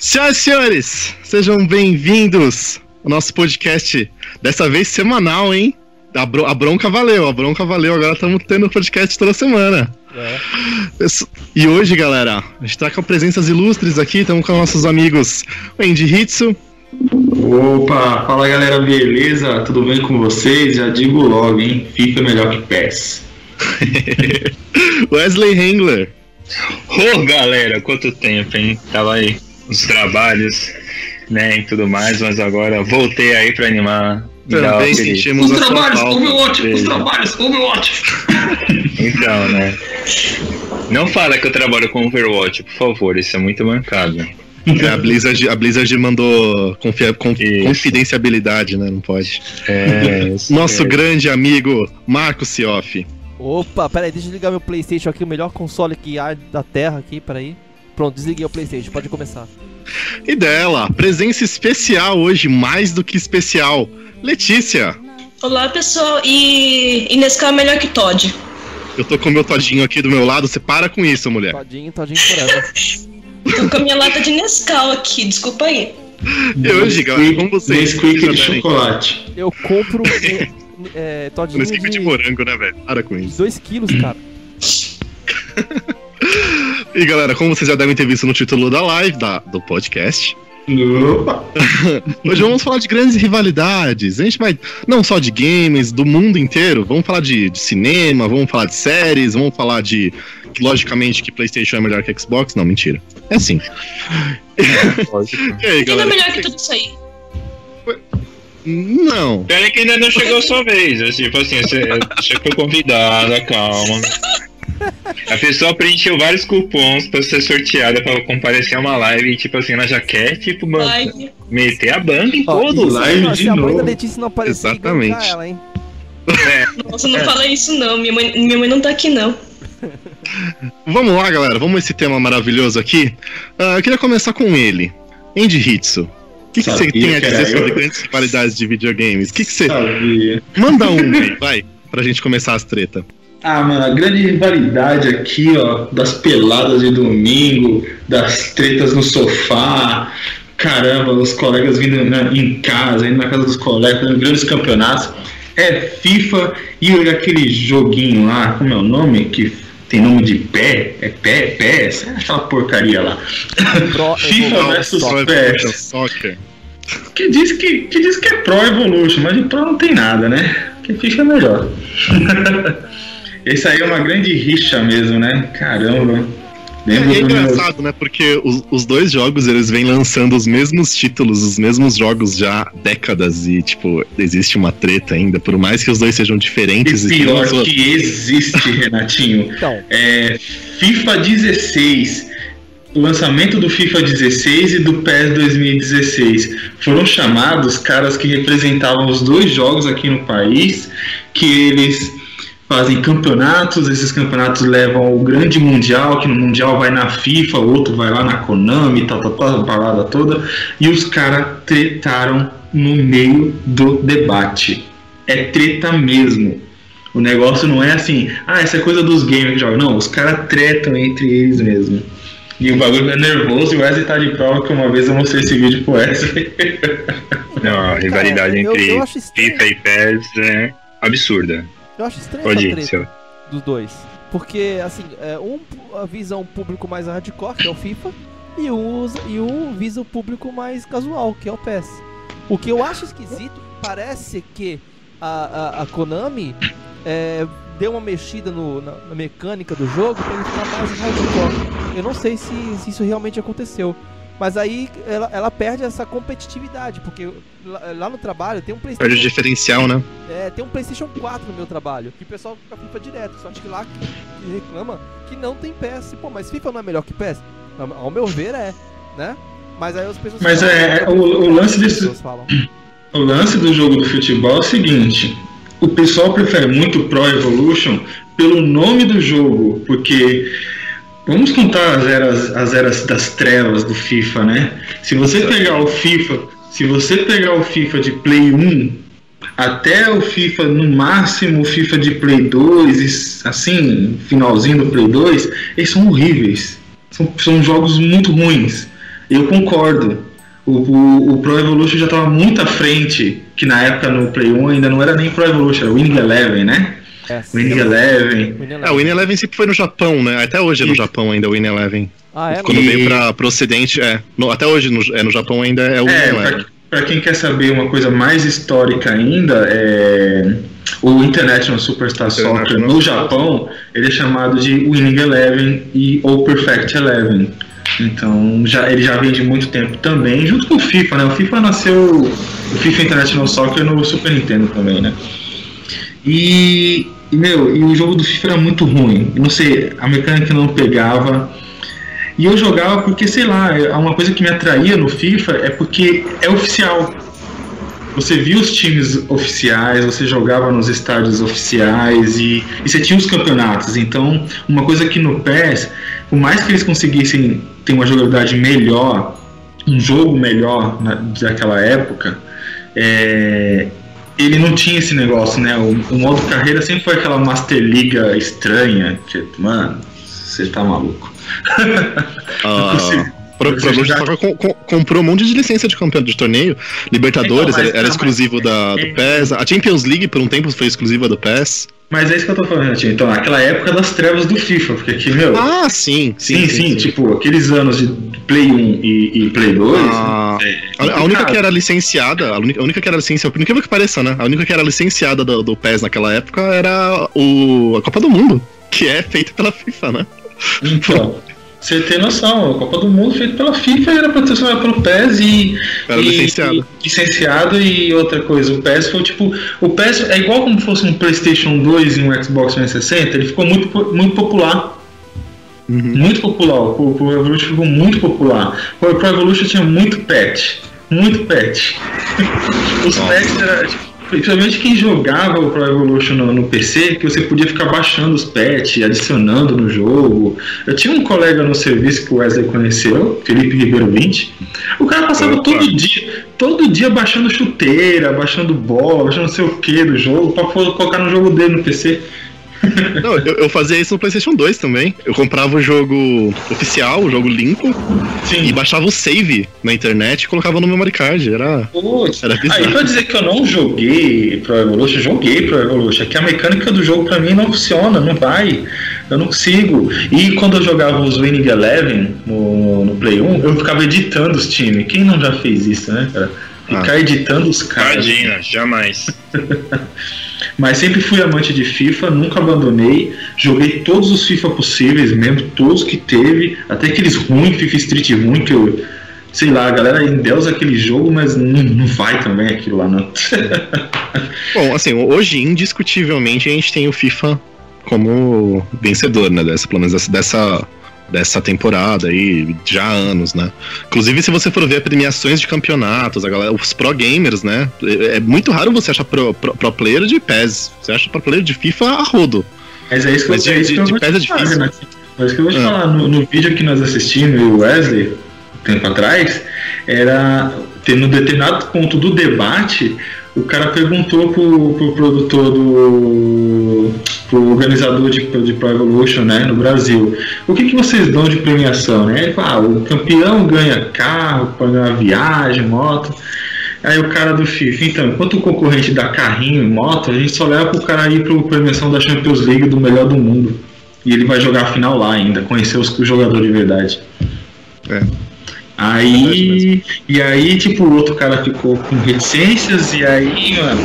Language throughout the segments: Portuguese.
Senhoras e senhores, sejam bem-vindos ao nosso podcast, dessa vez semanal, hein? A, bro a bronca valeu, a bronca valeu, agora estamos tendo podcast toda semana. É. E hoje, galera, a gente tá com presenças ilustres aqui, estamos com nossos amigos Andy Hitsu. Opa, fala galera, beleza? Tudo bem com vocês? Já digo logo, hein? FIFA é melhor que PES. Wesley Hengler. Ô oh, galera, quanto tempo, hein? Tava aí os trabalhos, né, e tudo mais, mas agora voltei aí para animar. Também sentimos os trabalhos, Overwatch, os trabalhos, Overwatch. então, né? Não fala que eu trabalho com Overwatch, por favor, isso é muito mancado. É, a, Blizzard, a Blizzard mandou confi confidenciabilidade, né? Não pode. É, Nosso é. grande amigo Marco Sioff. Opa, peraí, deixa eu ligar meu Playstation aqui, o melhor console que há da Terra aqui, peraí. Pronto, desliguei o Playstation, pode começar. E dela, presença especial hoje, mais do que especial. Letícia. Olá, pessoal. E, e Nescau é melhor que Todd. Eu tô com o meu Todinho aqui do meu lado, você para com isso, mulher. Todinho, Todinho forever. tô com a minha lata de Nescau aqui, desculpa aí. E hoje, galera, como vocês... Nesquik de chocolate. Eu compro é, Todinho Nesquik de... de morango, né, velho? Para com isso. 2 quilos, cara. E galera, como vocês já devem ter visto no título da live, da, do podcast. Opa. Hoje vamos falar de grandes rivalidades. A gente vai não só de games, do mundo inteiro. Vamos falar de, de cinema, vamos falar de séries, vamos falar de. Que, logicamente que PlayStation é melhor que Xbox. Não, mentira. É assim. e aí, galera? é melhor que tudo isso aí? Não. Peraí que ainda não chegou a sua vez. Assim, tipo assim, você, você foi convidada, calma. A pessoa preencheu vários cupons pra ser sorteada pra comparecer a uma live e, tipo assim, ela já quer, tipo, mano, meter a banda em Ó, todo live de se novo. a mãe da Letícia não aparecer, Exatamente. ela, hein? É. Nossa, não é. fala isso não, minha mãe, minha mãe não tá aqui não. Vamos lá, galera, vamos esse tema maravilhoso aqui. Uh, eu queria começar com ele, Andy Hitsu. O que, que você tem a dizer sobre grandes qualidades de videogames? O que, que você. Sabia. Manda um aí, vai, pra gente começar as tretas. Ah, mano, a grande rivalidade aqui, ó, das peladas de domingo, das tretas no sofá, caramba, os colegas vindo na, em casa, indo na casa dos colegas, fazendo grandes campeonatos, é FIFA e aquele joguinho lá, como é o nome? Que tem nome de pé? É pé? Pé? É aquela porcaria lá. Pro, FIFA versus PES. Soccer. Que diz que, que diz que é Pro Evolution, mas de Pro não tem nada, né? Que FIFA é melhor. Esse aí é uma grande rixa mesmo, né? Caramba. Lembro é, é engraçado, meu... né? Porque os, os, dois jogos eles vêm lançando os mesmos títulos, os mesmos jogos já há décadas e, tipo, existe uma treta ainda, por mais que os dois sejam diferentes. E pior e que existe, Renatinho. então. É, FIFA 16 o lançamento do FIFA 16 e do PES 2016 foram chamados caras que representavam os dois jogos aqui no país, que eles fazem campeonatos, esses campeonatos levam ao grande mundial, que no mundial vai na FIFA, o outro vai lá na Konami, tal, tal, tal, a parada toda, e os caras tretaram no meio do debate. É treta mesmo. O negócio não é assim, ah, essa é coisa dos games que jogam. Não, os caras tretam entre eles mesmo. E o bagulho é nervoso e o Wesley tá de prova que uma vez eu mostrei esse vídeo pro Wesley. Não, a rivalidade entre eu, eu FIFA e PES é absurda. Eu acho estranho essa treta dos dois. Porque, assim, é, um visa um público mais hardcore, que é o FIFA, e um, usa, e um visa o público mais casual, que é o PES. O que eu acho esquisito, parece que a, a, a Konami é, deu uma mexida no, na, na, mecânica do jogo para ele ficar mais hardcore. Eu não sei se, se isso realmente aconteceu. Mas aí ela, ela perde essa competitividade, porque lá, lá, no trabalho tem um PlayStation. Perde o diferencial, né? É, tem um PlayStation 4 no meu trabalho, que o pessoal fica FIFA direto. Só que lá que, que reclama que não tem PS. Pô, mas FIFA não é melhor que PS? Ao meu ver, é, né? Mas aí as pessoas. Mas falam, é, é o, o lance desse. O lance do jogo do futebol é o seguinte: o pessoal prefere muito Pro Evolution pelo nome do jogo, porque Vamos contar as eras, as eras das trevas do FIFA, né? Se você pegar o FIFA, se você pegar o FIFA de Play 1 até o FIFA, no máximo o FIFA de Play 2, assim, finalzinho do Play 2, eles são horríveis. São, são jogos muito ruins. Eu concordo. O, o, o Pro Evolution já estava muito à frente, que na época no Play 1 ainda não era nem Pro Evolution, era Winning Eleven, né? É, Winning Eleven. É, o Winning Eleven sempre foi no Japão, né? Até hoje é no Japão ainda o Winning Eleven. Ah, é? Quando e... veio para pro ocidente, é. No, até hoje no, é, no Japão ainda é o Winning é, Eleven. Para quem quer saber uma coisa mais histórica ainda, é o International Superstar Soccer no Japão, ele é chamado de Winning Eleven e ou Perfect Eleven. Então já, ele já vem de muito tempo também, junto com o FIFA, né? O FIFA nasceu. O FIFA International Soccer no Super Nintendo também, né? E, e meu, e o jogo do FIFA era muito ruim. Não sei, a mecânica não pegava. E eu jogava porque, sei lá, é, uma coisa que me atraía no FIFA é porque é oficial. Você via os times oficiais, você jogava nos estádios oficiais e, e você tinha os campeonatos. Então, uma coisa que no PES, por mais que eles conseguissem ter uma jogabilidade melhor, um jogo melhor na, daquela época, é, ele não tinha esse negócio, né? O, o, modo carreira sempre foi aquela Master Liga estranha, que, mano, você tá maluco. Uh, Pro, pro jogar... com, com, comprou um monte de licença de campeão de torneio. Libertadores então, era, era, exclusivo da, do é, PES. A Champions League, por um tempo, foi exclusiva do PES. Mas é isso que eu tô falando, tio. Então, naquela época das trevas do FIFA, porque aqui, meu. Ah, sim. Sim, sim, sim. sim. Tipo, aqueles anos de Play 1 e, e Play 2. Ah, é, a, a, única que era licenciada, a única, a única que era licenciada, por incrível que pareça, né? A única que era licenciada do, do PES naquela época era o, a Copa do Mundo, que é feita pela FIFA, né? Então. Você tem noção, a Copa do Mundo feita pela FIFA era patrocinada pelo PES e, era e, licenciado. E, licenciado e outra coisa. O PES foi tipo. O PES é igual como fosse um PlayStation 2 e um Xbox 360, ele ficou muito, muito popular. Uhum. Muito popular. O Pro Evolution ficou muito popular. O Pro Evolution tinha muito patch. Muito patch. Os patches eram. Tipo, Principalmente quem jogava o Pro Evolution no, no, PC, que você podia ficar baixando os patches, adicionando no jogo. Eu tinha um colega no serviço que o Wesley conheceu, Felipe Ribeiro 20. O cara passava Opa. todo dia, todo dia baixando chuteira, baixando bola, baixando não sei o que do jogo, pra colocar no jogo dele no PC. Não, eu, eu, fazia isso no PlayStation 2 também. Eu comprava o jogo oficial, o jogo limpo, Sim. e baixava o save na internet e colocava no memory card. Era. Putz, era bizarro. Aí pra dizer que eu não joguei Pro Evolution, joguei Pro Evolution, é que a mecânica do jogo pra mim não funciona, não vai. Eu não consigo. E quando eu jogava os Winning Eleven no, no Play 1, eu ficava editando os times. Quem não já fez isso, né, cara? Ficar ah. editando os caras. Tadinha, jamais. Mas sempre fui amante de FIFA, nunca abandonei. Joguei todos os FIFA possíveis mesmo, todos que teve, até aqueles ruins, FIFA Street ruim, que eu. Sei lá, a galera endeusa aquele jogo, mas não, não vai também aquilo lá, não. Bom, assim, hoje, indiscutivelmente, a gente tem o FIFA como vencedor, né? Dessa, pelo menos dessa, dessa dessa temporada aí, já há anos, né? Inclusive, se você for ver premiações de campeonatos, a galera, os pro gamers, né? É, é muito raro você achar pro, pro, pro, player de PES. Você acha pro player de FIFA a rodo. Mas é isso que, Mas eu, de, é isso de, de, PES é difícil. Né? É que eu vou te ah. falar. No, no, vídeo que nós assistimos, o Wesley, tempo atrás, era ter no determinado ponto do debate o cara perguntou pro, pro produtor do. pro organizador de, de Pro Evolution, né, no Brasil, o que, que vocês dão de premiação, né? Ele falou, ah, o campeão ganha carro, pode ganhar viagem, moto. Aí o cara do FIFA, então, enquanto o concorrente dá carrinho e moto, a gente só leva pro cara ir pro premiação da Champions League do melhor do mundo. E ele vai jogar a final lá ainda, conhecer os, os jogadores de verdade. É. Aí. E aí, tipo, o outro cara ficou com reticências, e aí, mano.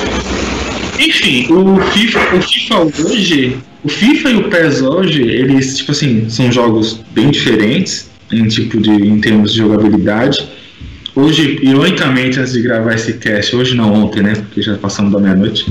Enfim, o FIFA, o FIFA hoje. O FIFA e o PES hoje, eles, tipo assim, são jogos bem diferentes em tipo de em termos de jogabilidade. Hoje, ironicamente, antes de gravar esse cast, hoje não ontem, né? Porque já passamos da meia-noite.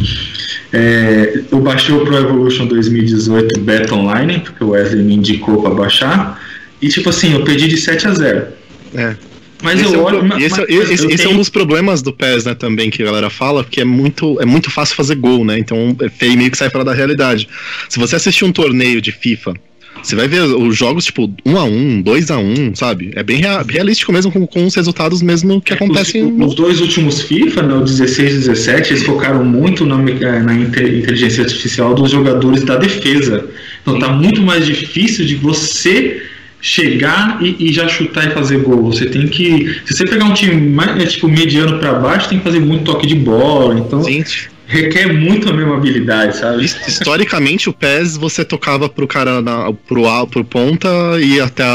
É, eu baixei o Pro Evolution 2018 Beta Online, porque o Wesley me indicou para baixar. E tipo assim, eu perdi de 7 a 0. É. Mas esse eu é olho. Um, esse, mas, esse, esse tenho... é um dos problemas do PES, né, também, que a galera fala, porque é muito, é muito fácil fazer gol, né? Então é feio meio que sai fora da realidade. Se você assistir um torneio de FIFA, você vai ver os jogos, tipo, 1 a 1 2 a 1 sabe? É bem realístico mesmo com, com os resultados mesmo que é, acontecem. Os, os, dois últimos FIFA, né, o 16 e 17, eles focaram muito na, na inteligência artificial dos jogadores da defesa. Então tá muito mais difícil de você chegar e, e, já chutar e fazer gol. Você tem que. Se você pegar um time mais é, tipo mediano para baixo, tem que fazer muito toque de bola. Então. Requer muito a mesma habilidade, sabe? Historicamente, o PES você tocava pro cara na, pro, pro ponta e até a,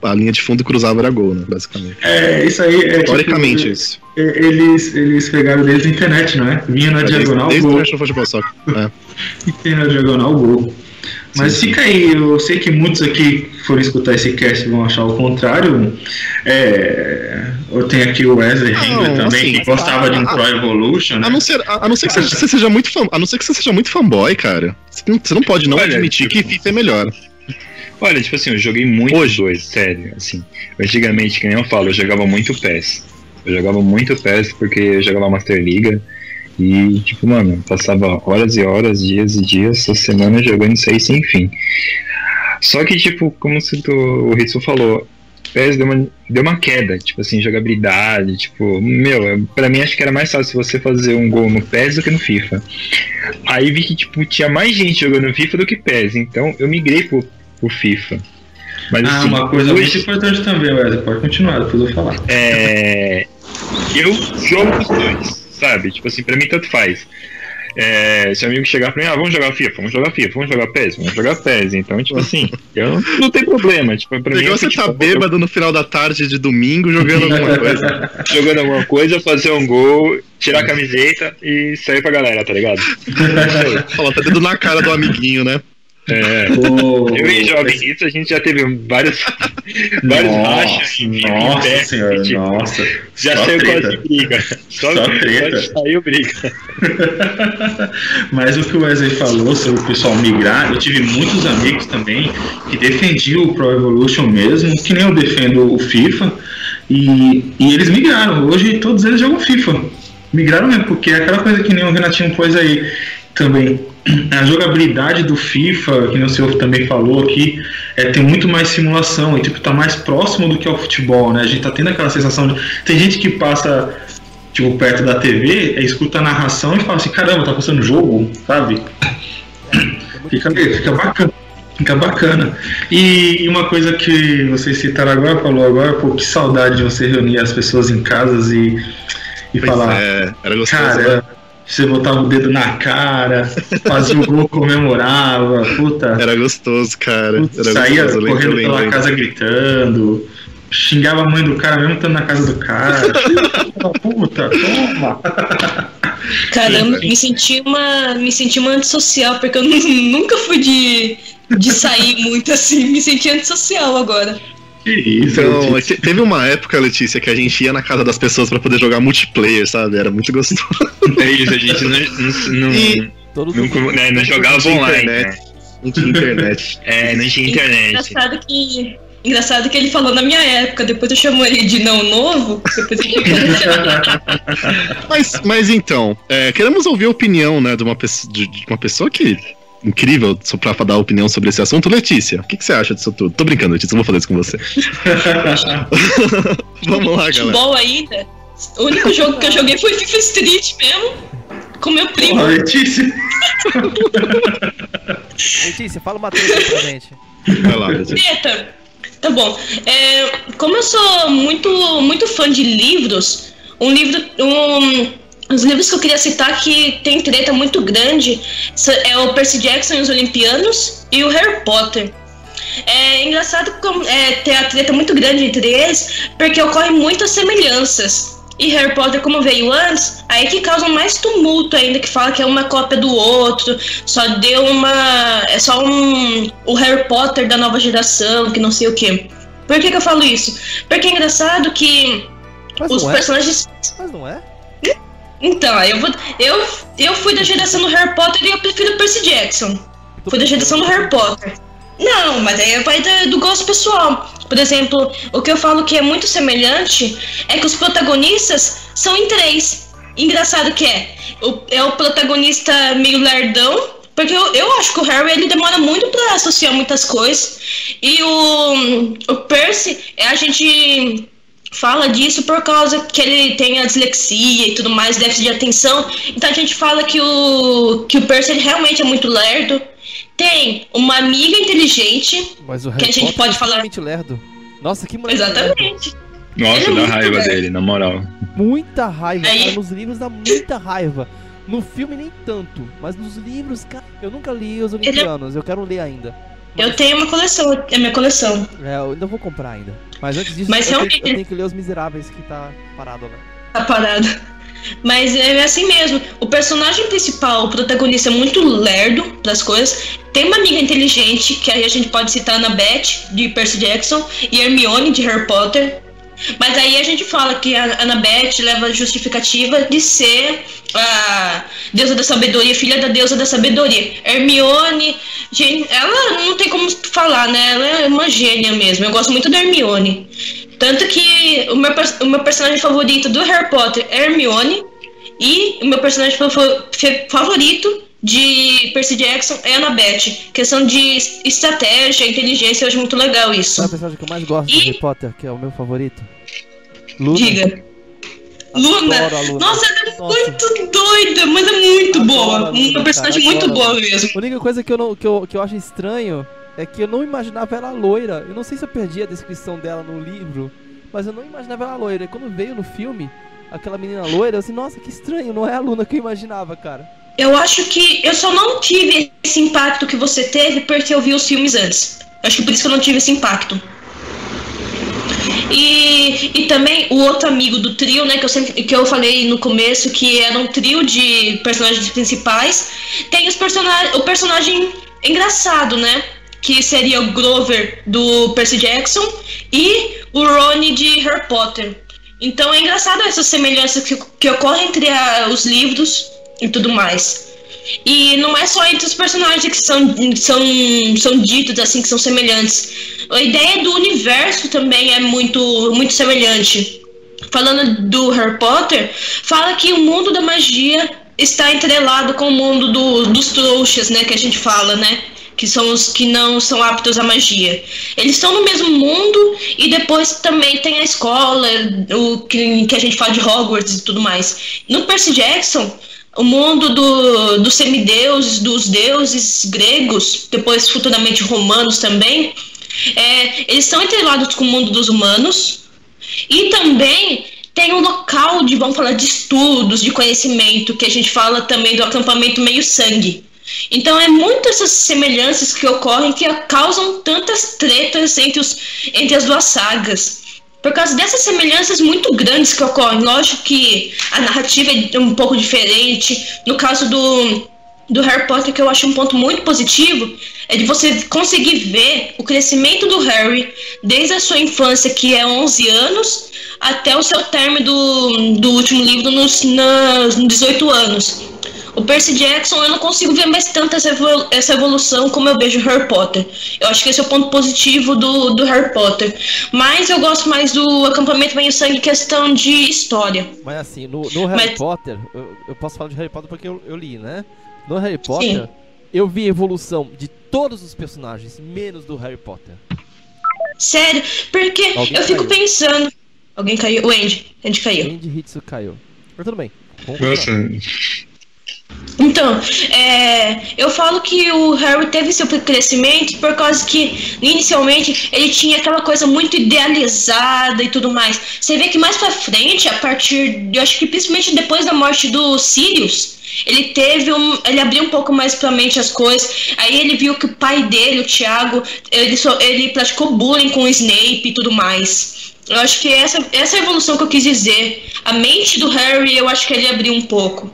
a, a, linha de fundo cruzava era gol, né? Basicamente. É, isso aí é. Historicamente, tipo, isso. Eles, eles pegaram desde a internet, não é? Vinha na é, diagonal. Desde, desde o futebol. É. e tem na diagonal gol. Mas sim, fica aí, eu sei que muitos aqui foram escutar esse cast vão achar o contrário. É, eu tenho aqui o Wesley Hengler também, assim, que gostava de um Pro Evolution. Né? A não ser, a, a não ser que você, você, seja muito fã, a não ser que você seja muito fanboy, cara. Você não, você não pode não Olha, admitir tipo, que FIFA é melhor. Olha, tipo assim, eu joguei muito Hoje. dois, sério, assim. Antigamente, que nem eu falo, eu jogava muito PES. Eu jogava muito PES porque eu jogava Master Liga. E, tipo, mano, passava horas e horas, dias e dias, essa semana jogando isso aí sem fim. Só que, tipo, como o Ritsu falou, PES deu uma, deu uma queda, tipo assim, jogabilidade, tipo, meu, pra mim acho que era mais fácil você fazer um gol no PES do que no FIFA. Aí vi que, tipo, tinha mais gente jogando FIFA do que PES, então eu migrei pro, pro FIFA. Mas, ah, assim, uma coisa hoje, muito importante também, Wesley, pode continuar, depois eu falar. É. Eu jogo os dois sabe? Tipo assim, pra mim tanto faz. É, se o amigo chegar pra mim, ah, vamos jogar FIFA, vamos jogar FIFA, vamos jogar PES, vamos jogar PES. Então, tipo assim, eu não tem problema. Tipo, pra Legal mim, você tá bêbado eu... no final da tarde de domingo jogando alguma coisa. jogando alguma coisa, fazer um gol, tirar a camiseta e sair pra galera, tá ligado? Fala, tá dando na cara do amiguinho, né? É. Oh, eu e Jovem Hits, a gente já teve vários, vários rachas. Nossa senhora, tipo, nossa. Já Só saiu quase briga. Só, Só treta. Saiu briga. Mas o que o Wesley falou sobre o pessoal migrar, eu tive muitos amigos também que defendiam o Pro Evolution mesmo, que nem eu defendo o FIFA. E, e eles migraram. Hoje todos eles jogam FIFA. Migraram mesmo, porque é aquela coisa que nem o Renatinho pôs aí também a jogabilidade do FIFA, que o senhor também falou aqui, é, tem muito mais simulação e tipo, tá mais próximo do que ao futebol, né? A gente tá tendo aquela sensação de. Tem gente que passa tipo, perto da TV, é, escuta a narração e fala assim, caramba, tá passando jogo, sabe? Fica, fica bacana. Fica bacana. E, e uma coisa que vocês citaram agora, falou agora, pô, que saudade de você reunir as pessoas em casas e, e falar. É, era gostoso. Cara, né? Você botava o dedo na cara, fazia o gol, comemorava, puta. Era gostoso, cara. Puta, Era saía gostoso, correndo lembro, pela casa gritando, xingava a mãe do cara mesmo estando na casa do cara. puta, toma. Caramba, me senti uma, me senti uma antissocial, porque eu nunca fui de, de sair muito assim, me senti antissocial agora. Que isso, então, Letícia. teve uma época, Letícia, que a gente ia na casa das pessoas para poder jogar multiplayer, sabe? Era muito gostoso. É isso, a gente não, não, e... não, né, não jogava online. Internet. Né? Não tinha internet. É, não tinha internet. Engraçado que, engraçado que ele falou na minha época, depois eu chamo ele de não novo, depois ele mas, mas então, é, queremos ouvir a opinião né, de, uma, de, de uma pessoa que incrível pra dar opinião sobre esse assunto. Letícia, o que, que, você acha disso tudo? Tô brincando, Letícia, não vou fazer isso com você. Vamos lá, galera. Futebol ainda? O único jogo que eu joguei foi FIFA Street mesmo. Com meu primo. Porra, Letícia. Letícia, fala uma treta pra gente. Vai lá, Letícia. Treta. Tá bom. É, como eu sou muito, muito fã de livros, um livro. Um, os livros que eu queria citar que tem treta muito grande é o Percy Jackson e os Olimpianos e o Harry Potter. É engraçado é, ter a treta muito grande entre eles, porque ocorrem muitas semelhanças. E Harry Potter, como veio antes, aí que causa mais tumulto ainda, que fala que é uma cópia do outro, só deu uma. É só um. O Harry Potter da nova geração, que não sei o quê. Por que, que eu falo isso? Porque é engraçado que Mas os é. personagens. Mas não é? Então, eu, vou, eu, eu fui da geração do Harry Potter e eu prefiro Percy Jackson. Fui da geração do Harry Potter. Não, mas aí vai do, do gosto pessoal. Por exemplo, o que eu falo que é muito semelhante é que os protagonistas são em três. Engraçado que é. O, é o protagonista meio lerdão, porque eu, eu acho que o Harry ele demora muito para associar muitas coisas. E o, o Percy é a gente fala disso por causa que ele tem a dislexia e tudo mais, déficit de atenção. Então a gente fala que o, que o Percy realmente é muito lerdo. Tem uma amiga inteligente Mas o que a gente pode é falar. lerdo. Nossa, que moleque Exatamente. Nossa, Ele é dá muito raiva lerdo. dele, na moral. Muita raiva, Aí- cara. Nos livros dá muita raiva. No filme nem tanto, mas nos livros, cara, eu nunca li os Olimpianos, eu quero ler ainda. Eu tenho uma coleção, é minha coleção. É, eu ainda vou comprar ainda. Mas antes disso, Mas eu, tenho, realmente- eu tenho que ler Os Miseráveis, que tá parado, né? Tá parado. Mas é assim mesmo. O personagem principal, o protagonista, é muito lerdo das coisas. Tem uma amiga inteligente, que aí a gente pode citar a Annabeth, de Percy Jackson, e Hermione, de Harry Potter. Mas aí a gente fala que a Annabeth leva a justificativa de ser a deusa da sabedoria, filha da deusa da sabedoria. Hermione, gente, ela não tem como falar, né? Ela é uma gênia mesmo. Eu gosto muito da Hermione. Tanto que o meu, o meu personagem favorito do Harry Potter é Hermione. E o meu personagem favorito de Percy Jackson é Annabeth. Questão de es- estratégia, inteligência, eu acho muito legal isso. Sabe a personagem que eu mais gosto E- de Harry Potter, que é o meu favorito? Luna. Diga. Luna. Luna. Nossa, ela é Nossa. muito doida, mas é muito Adoro boa. Luna, Uma personagem cara, muito boa mesmo. A única coisa que eu, não, que, eu, que eu acho estranho é que eu não imaginava ela loira. Eu não sei se eu perdi a descrição dela no livro, mas eu não imaginava ela loira. E quando veio no filme, aquela menina loira, eu assim, nossa, que estranho, não é a Luna que eu imaginava, cara. Eu acho que eu só não tive esse impacto que você teve porque eu vi os filmes antes. Acho que por isso que eu não tive esse impacto. E, e também o outro amigo do trio, né, que eu, sempre, que eu falei no começo, que era um trio de personagens principais, tem os personagens, o personagem engraçado, né? Que seria o Grover do Percy Jackson e o Ron de Harry Potter. Então é engraçado essas semelhanças que, que ocorrem entre a- os livros e tudo mais. E não é só entre os personagens que são, são, são ditos assim, que são semelhantes. A ideia do universo também é muito, muito semelhante. Falando do Harry Potter, fala que o mundo da magia está entrelado com o mundo do- dos trouxas, né? Que a gente fala, né? Que são os que não são aptos à magia. Eles estão no mesmo mundo e depois também tem a escola, o que, que a gente fala de Hogwarts e tudo mais. No Percy Jackson, o mundo do, dos semideuses, dos deuses gregos, depois futuramente romanos também, é, eles estão entrelados com o mundo dos humanos e também tem um local de, vamos falar, de estudos, de conhecimento, que a gente fala também do acampamento meio-sangue. Então é muitas essas semelhanças que ocorrem que causam tantas tretas entre, os, entre as duas sagas. Por causa dessas semelhanças muito grandes que ocorrem, lógico que a narrativa é um pouco diferente. No caso do, do Harry Potter, que eu acho um ponto muito positivo, é de você conseguir ver o crescimento do Harry desde a sua infância, que é 11 anos, até o seu término do, do último livro nos, nos 18 anos. O Percy Jackson, eu não consigo ver mais tanto essa, evolu- essa evolução como eu vejo o Harry Potter. Eu acho que esse é o ponto positivo do, do Harry Potter. Mas eu gosto mais do acampamento meio sangue questão de história. Mas assim, no, no Harry Mas- Potter, eu, eu posso falar de Harry Potter porque eu, eu li, né? No Harry Potter, eu vi a evolução de todos os personagens, menos do Harry Potter. Sério, porque Alguém eu fico caiu. pensando. Alguém caiu? O Andy. Andy caiu. Andy Hitsu caiu. Mas tudo bem. Nossa, Então, é, eu falo que o Harry teve seu crescimento por causa que inicialmente ele tinha aquela coisa muito idealizada e tudo mais. Você vê que mais pra frente, a partir, eu acho que principalmente depois da morte do Sirius, ele teve um, ele abriu um pouco mais pra mente as coisas. Aí ele viu que o pai dele, o Thiago, ele só, ele praticou bullying com o Snape e tudo mais. Eu acho que essa essa é a evolução que eu quis dizer. A mente do Harry, eu acho que ele abriu um pouco.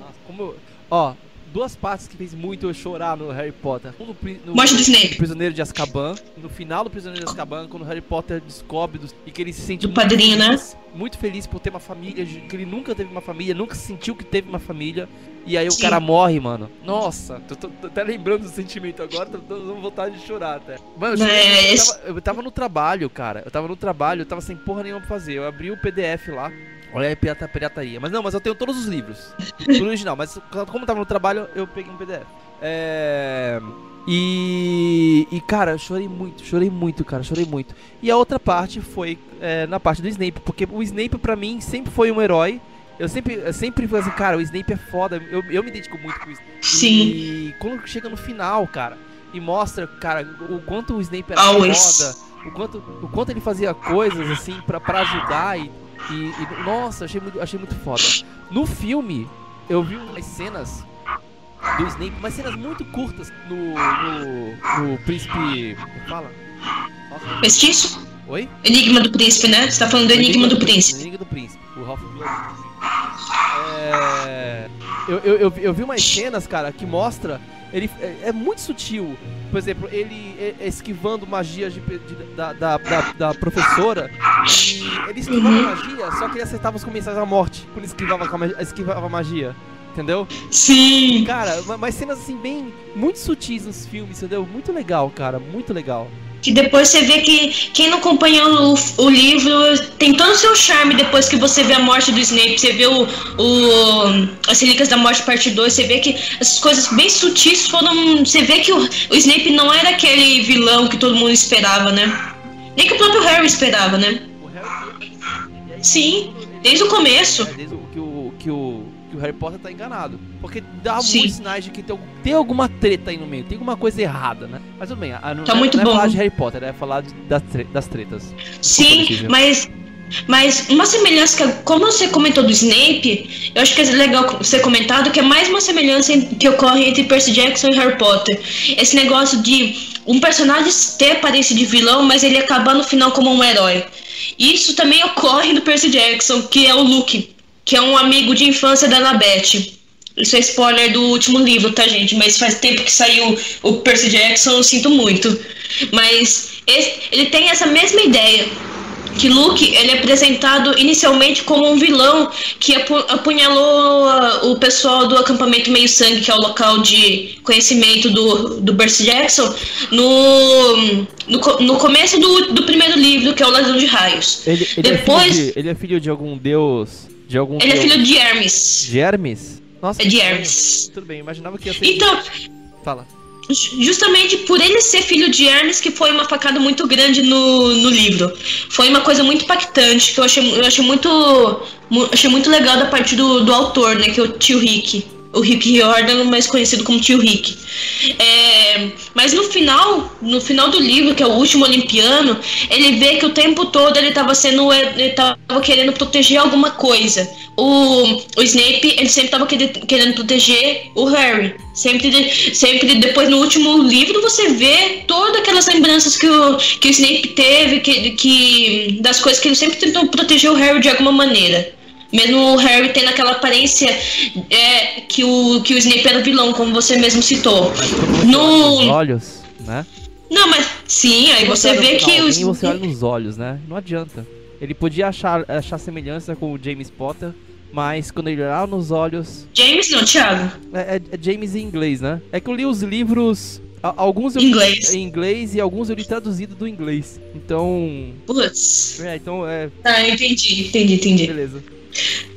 Ó, duas partes que fez muito eu chorar no Harry Potter. Um no, no, Morte do Snape. Prisioneiro de Azkaban. No final do Prisioneiro de Azkaban, quando o Harry Potter descobre dos- e que ele se sente Do muito padrinho, né? feliz, Muito feliz por ter uma família, que ele nunca teve uma família, nunca sentiu que teve uma família. E aí o Sim. cara morre, mano. Nossa, tô, tô- tô até lembrando do sentimento agora, tô, tô com vontade de chorar até. Mano, eu, eu, tava, eu tava no trabalho, cara. Eu tava no trabalho, eu tava sem porra nenhuma pra fazer. Eu abri o PDF lá. Olha aí, pirata, pirataria. Mas não, mas eu tenho todos os livros. Tudo original. Mas como eu tava no trabalho, eu peguei um PDF. É. E, e cara, chorei muito, chorei muito, cara, chorei muito. E a outra parte foi é, na parte do Snape, porque o Snape para mim sempre foi um herói. Eu sempre, eu sempre falei assim, cara, o Snape é foda. Eu, eu me identifico muito com o Snape. Sim. E quando chega no final, cara, e mostra, cara, o quanto o Snape era Always. foda, o quanto, o quanto ele fazia coisas assim pra ajudar e, e, e- nossa, achei muito, achei muito foda. No filme, eu vi umas cenas do Snape, umas cenas muito curtas no no, no príncipe, como fala? Nossa, Mestiço? Oi? Enigma do Príncipe, né? Você tá falando do Enigma do Príncipe. Enigma do Príncipe, o Ralph Blood. É, eu, eu, eu, vi- eu vi umas cenas, cara, que mostra. Ele é, é muito sutil. Por exemplo, ele é- é esquivando magias de, de- da, da, da, da professora. E ele esquivava Uhum. magia, só que ele acertava os comensais da morte quando esquivava, esquivava magia. Entendeu? Sim. Cara, ma- mas cenas assim, bem. Muito sutis nos filmes, entendeu? Muito legal, cara, muito legal. Que depois você vê que quem não acompanhou o, o livro tem todo o seu charme depois que você vê a morte do Snape. Você vê o, o As Relíquias da Morte parte 2, você vê que essas coisas bem sutis foram. Você vê que o, o Snape não era aquele vilão que todo mundo esperava, né? Nem que o próprio Harry esperava, né? O Harry. Sim, desde o começo. É, desde o que o, que o, que o Harry Potter tá enganado. Porque dá Sim. muitos sinais de que tem, tem alguma treta aí no meio, tem alguma coisa errada, né? Mas tudo bem, a, não, Tá não é- muito não é bom. falar de Harry Potter, é falar de- das, tre- das tretas. Sim, mas, mas uma semelhança, que, como você comentou do Snape, eu acho que é legal ser comentado que é mais uma semelhança em- que ocorre entre Percy Jackson e Harry Potter. Esse negócio de um personagem ter aparência de vilão, mas ele acabar no final como um herói. Isso também ocorre no Percy Jackson, que é o Luke, que é um amigo de infância da Annabeth. Isso é spoiler do último livro, tá, gente? Mas faz tempo que saiu o Percy Jackson, eu sinto muito. Mas esse- ele tem essa mesma ideia. Que Luke ele é apresentado inicialmente como um vilão que apu- apunhalou ah, o pessoal do acampamento Meio Sangue, que é o local de conhecimento do, do Percy Jackson, no, no, no começo do, do primeiro livro, que é o Ladrão de Raios. Ele, ele, Depois- é de, ele é filho de algum deus. De algum Ele é filho de Hermes. de Hermes? Nossa, É de. Hermes. Tudo bem, imaginava que ia ser. Então, Fala. justamente por ele ser filho de Hermes que foi uma facada muito grande no, no livro. Foi uma coisa muito impactante, que eu achei, eu achei muito. mu- Achei muito legal da parte do, do autor, né? Que é o tio Rick. O Rick Riordan, mais conhecido como tio Rick. É, mas no final, no final do livro, que é o último Olimpiano, ele vê que o tempo todo ele estava sendo. Ele tava querendo proteger alguma coisa. O, o Snape, ele sempre estava querendo proteger o Harry. Sempre, sempre depois no último livro você vê todas aquelas lembranças que o, que o Snape teve, que, que, das coisas que ele sempre tentou proteger o Harry de alguma maneira. Mesmo o Harry tendo aquela aparência é, que, o, que o Snape era vilão, como você mesmo citou. Você No- nos olhos, né? Não, mas sim, aí você olha vê que o alguém, você olha nos olhos, né? Não adianta. Ele podia achar, achar semelhança com o James Potter, mas quando ele olhar nos olhos. James não, Thiago. É, é- é James em inglês, né? É que eu li os livros. Alguns eu li Inglês. em inglês e alguns eu li traduzido do inglês. Então. Putz. É, então é. Tá, entendi, entendi, entendi. Beleza.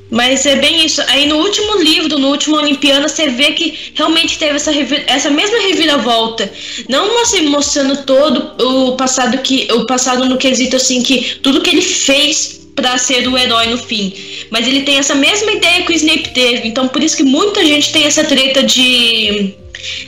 Mas é bem isso. Aí no último livro, no último Olimpiana, você vê que realmente teve essa, essa mesma reviravolta. Não assim, mostrando todo o passado que. O passado no quesito assim, que tudo que ele fez pra ser o herói no fim. Mas ele tem essa mesma ideia que o Snape teve. Então por isso que muita gente tem essa treta de.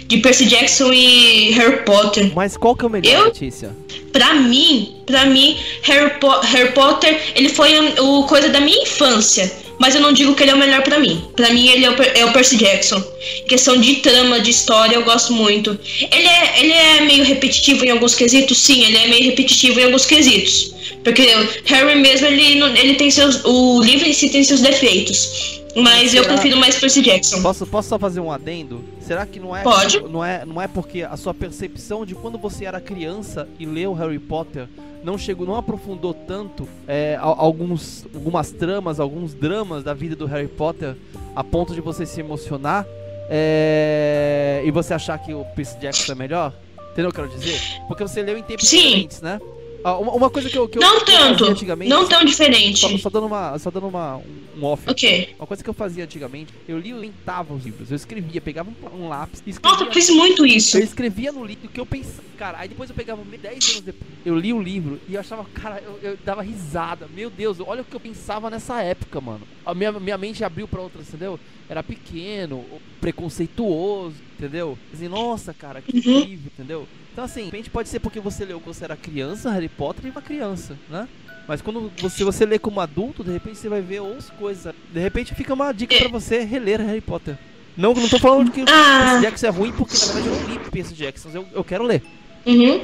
De Percy Jackson e Harry Potter. Mas qual que é o melhor, Eu- Letícia? Pra mim, pra mim, Harry, Po- Harry Potter, ele foi o, o coisa da minha infância. Mas eu não digo que ele é o melhor pra mim. Pra mim, ele é o, é o Percy Jackson. Questão de trama, de história, eu gosto muito. Ele é, ele é meio repetitivo em alguns quesitos? Sim, ele é meio repetitivo em alguns quesitos. Porque Harry mesmo, ele, ele tem seus. O livro em si tem seus defeitos. Mas eu Será- prefiro mais Percy Jackson. Posso, posso só fazer um adendo? Será que não é, Pode. não é não é porque a sua percepção de quando você era criança e leu Harry Potter não chegou, não aprofundou tanto é, al- alguns algumas tramas, alguns dramas da vida do Harry Potter a ponto de você se emocionar é, e você achar que o Percy Jackson é melhor? Entendeu o que eu quero dizer? Porque você leu em tempos Sim. diferentes, né? Ah, uma, uma, coisa que eu, que eu não tanto, antigamente. Não tão diferente. Só, só, dando uma, só dando uma, um, off. Ok. Uma coisa que eu fazia antigamente, eu lia e lentava os livros. Eu escrevia, pegava um, um lápis. Escrevia, Nossa, eu fiz muito isso. Eu escrevia no livro que eu pensava. Cara, aí depois eu pegava 10 anos depois. Eu li o livro e eu achava, cara, eu, eu, dava risada. Meu Deus, olha o que eu pensava nessa época, mano. A minha, minha mente abriu pra outras, entendeu? Era pequeno, preconceituoso, entendeu? Assim, nossa, cara, que uhum. incrível, entendeu? Então, assim, de repente pode ser porque você leu quando você era criança, Harry Potter e uma criança, né? Mas quando você, você lê como adulto, de repente você vai ver outras coisas. De repente fica uma dica para você reler Harry Potter. Não, não tô falando que ah. Percy Jackson é ruim, porque na verdade eu não li Percy Jackson, eu, eu quero ler. Uhum.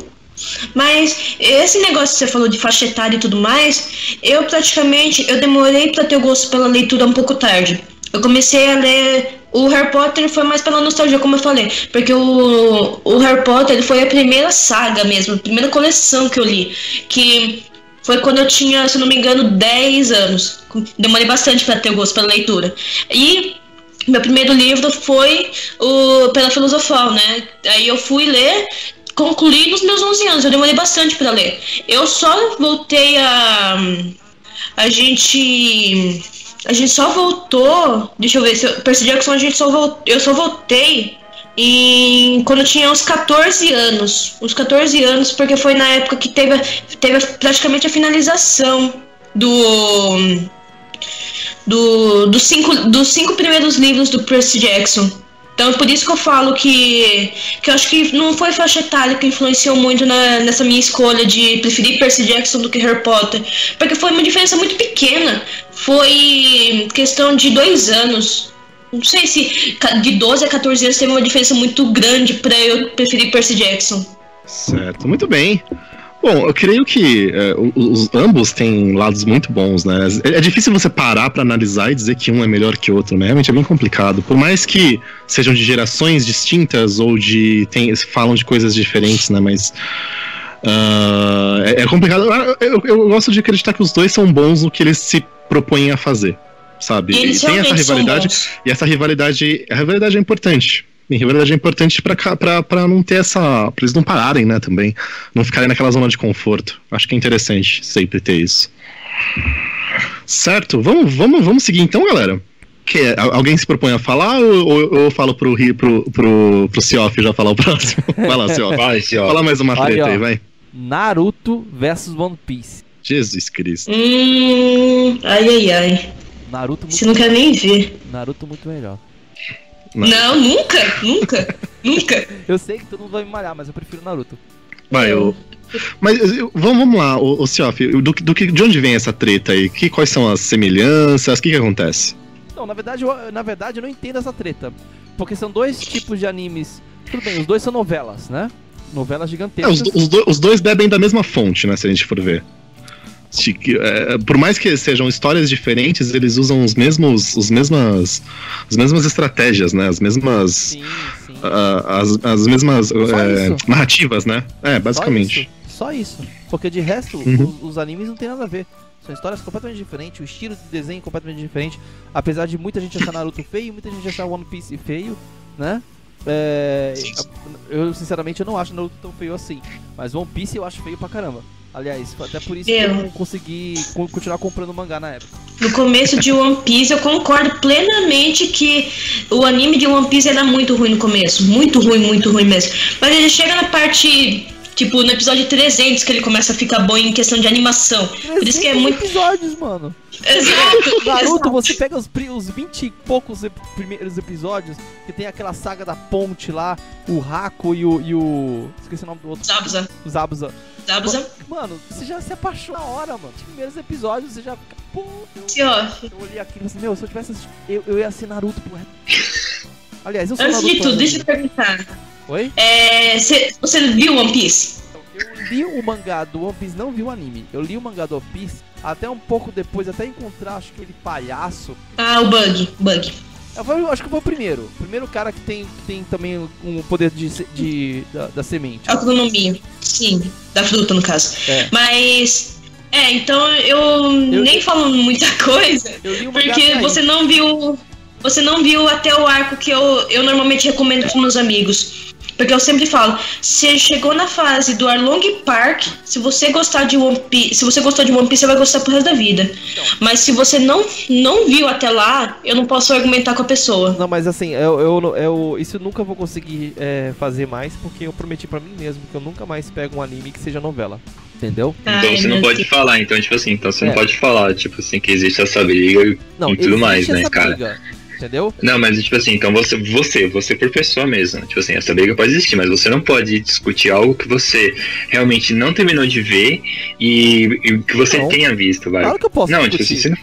Mas esse negócio que você falou de faixa etária e tudo mais, eu praticamente eu demorei para ter o gosto pela leitura um pouco tarde. Eu comecei a ler o Harry Potter foi mais pela nostalgia, como eu falei, porque o, o Harry Potter foi a primeira saga mesmo, a primeira coleção que eu li, que foi quando eu tinha, se não me engano, 10 anos. Demorei bastante para ter o gosto pela leitura. E meu primeiro livro foi o pela Filosofal, né? Aí eu fui ler, concluí nos meus 11 anos. Eu demorei bastante para ler. Eu só voltei a a gente a gente só voltou. Deixa eu ver se eu Percy Jackson a gente só voltou. Eu só voltei em, quando eu tinha uns 14 anos. Uns 14 anos, porque foi na época que teve, teve praticamente a finalização do. Do, dos, cinco, dos cinco primeiros livros do Percy Jackson. Então, por isso que eu falo que, que eu acho que não foi faixa etária que influenciou muito na, nessa minha escolha de preferir Percy Jackson do que Harry Potter. Porque foi uma diferença muito pequena. Foi questão de dois anos. Não sei se de 12 a 14 anos teve uma diferença muito grande para eu preferir Percy Jackson. Certo, muito bem. Bom, eu creio que é, os, ambos têm lados muito bons, né? É, é difícil você parar para analisar e dizer que um é melhor que o outro, né? Realmente é bem complicado. Por mais que sejam de gerações distintas ou de tem, falam de coisas diferentes, né? Mas uh, é, é, complicado. Eu, eu, eu, gosto de acreditar que os dois são bons no que eles se propõem a fazer, sabe? Eles e tem essa rivalidade e essa rivalidade, a rivalidade é importante. Em verdade é importante para não ter essa. para eles não pararem, né, também. Não ficarem naquela zona de conforto. Acho que é interessante sempre ter isso. Certo? Vamos, vamos, vamos seguir então, galera. Que, alguém se propõe a falar ou, ou eu falo pro, pro, pro, pro Cioff já falar o próximo? Vai lá, Cioff. Vai, Cioff. Fala mais uma treta aí, vai. Naruto versus One Piece. Jesus Cristo. Hum, ai, ai, ai. Naruto Você não quer nem ver. Naruto muito melhor. Não, não nunca, nunca, nunca. Eu sei que todo mundo vai me malhar, mas eu prefiro Naruto. Vai, eu. Mas vamos, vamos lá, o, o do, do, de onde vem essa treta aí? Que, quais são as semelhanças? O que, que acontece? Não, na verdade, eu, na verdade, eu não entendo essa treta. Porque são dois tipos de animes. Tudo bem, os dois são novelas, né? Novelas gigantescas. É, os, os, do, os dois bebem da mesma fonte, né? Se a gente for ver é, por mais que sejam histórias diferentes, eles usam os mesmos, os mesmas, as mesmas estratégias, né? As mesmas, sim, sim. Uh, as, as mesmas uh, narrativas, né? É, basicamente. Só isso. Só isso. Porque de resto, uhum. os, os, animes não tem nada a ver. São histórias completamente diferentes, o estilo de desenho completamente diferente. Apesar de muita gente achar Naruto feio, muita gente achar One Piece feio, né? É, eu sinceramente eu não acho Naruto tão feio assim. Mas One Piece eu acho feio pra caramba. Aliás, até por isso eu... que eu não consegui continuar comprando mangá na época. No começo de One Piece, eu concordo plenamente que o anime de One Piece era muito ruim no começo. Muito ruim, muito ruim mesmo. Mas ele chega na parte Tipo, no episódio 300 que ele começa a ficar bom em questão de animação. Por isso que é muito. episódios, mano. Exato. Naruto, exato. você pega os, os 20 e poucos primeiros episódios, que tem aquela saga da ponte lá, o Raco e o. E o esqueci o nome do outro. Zabuza. Zabuza. Zabuza. Mano, você já se apaixona na hora, mano. Os primeiros episódios você já fica. Pô, eu, eu olhei aquilo assim, meu, se eu tivesse assistido, eu, eu ia ser Naruto por Aliás, eu sou Antes Naruto. de tudo, deixa eu perguntar. Oi? É, cê, você viu One Piece? Eu li o mangá do One Piece, não vi o anime. Eu li o mangá do One Piece até um pouco depois, até encontrar, acho que aquele palhaço. Ah, o Bug, Bug. Eu, acho que foi o primeiro. O primeiro cara que tem, que tem também um poder de, de da, da semente. Autonomia. Sim, da fruta, no caso. É. Mas. É, então eu, eu nem falo muita coisa. porque você não viu. Você não viu até o arco que eu, eu normalmente recomendo para meus amigos Porque eu sempre falo, você chegou na fase do Arlong Park, se você gostar de One Piece, se você gostou de One Piece, você vai gostar pro resto da vida. Então. Mas se você não, não viu até lá, eu não posso argumentar com a pessoa. Não, mas assim, eu, eu, eu isso eu nunca vou conseguir é, fazer mais, porque eu prometi para mim mesmo que eu nunca mais pego um anime que seja novela. Entendeu? Então Ai, você não pode Deus. falar, então, tipo assim, então você é. não pode falar, tipo assim, que existe essa briga e, não, e tudo mais, né, cara? Briga entendeu? Não, mas tipo assim, então você, você, você por pessoa mesmo, tipo assim, essa briga pode existir, mas você não pode discutir algo que você realmente não terminou de ver e, e que você não. tenha visto, vai. Claro que eu posso Não, tipo assim, você não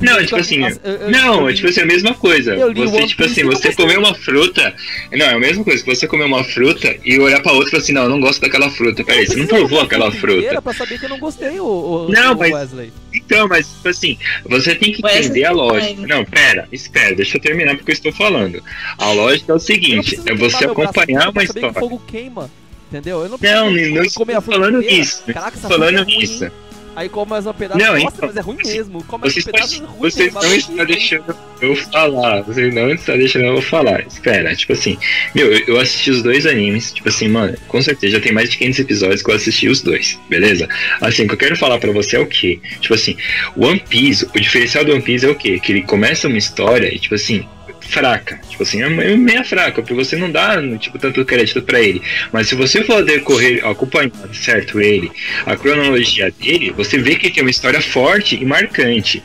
não, tipo assim, eu, eu, não, eu, tipo assim, a mesma coisa. Você, tipo assim, você comer uma fruta. Não, é a mesma coisa você comer uma fruta e olhar pra outra e falar assim, não, eu não gosto daquela fruta. Peraí, você não provou aquela fruta. Pra saber que eu não gostei, o, o, não, mas, Wesley. Então, mas, tipo assim, você tem que entender a lógica. Não, pera, espera, deixa eu terminar porque eu estou falando. A lógica é o seguinte, é você acompanhar uma história. Que o fogo queima, entendeu? Eu não, não, não estou falando isso. Caraca, falando isso. Aí come mais um pedaço. Não, Nossa, então, mas é ruim mesmo. Come mais um pedaço ruim Você mesmo, não está deixando eu falar. Você não está deixando eu falar. Espera, tipo assim. Meu, eu assisti os dois animes. Tipo assim, mano, com certeza já tem mais de 500 episódios que eu assisti os dois. Beleza? Assim, o que eu quero falar pra você é o quê? Tipo assim, One Piece, o diferencial do One Piece é o quê? Que ele começa uma história e, tipo assim, fraca. Tipo assim, é meia fraca, porque você não dá, tipo, tanto crédito para ele. Mas se você for decorrer, acompanhar, certo, ele, a cronologia dele, você vê que tem uma história forte e marcante.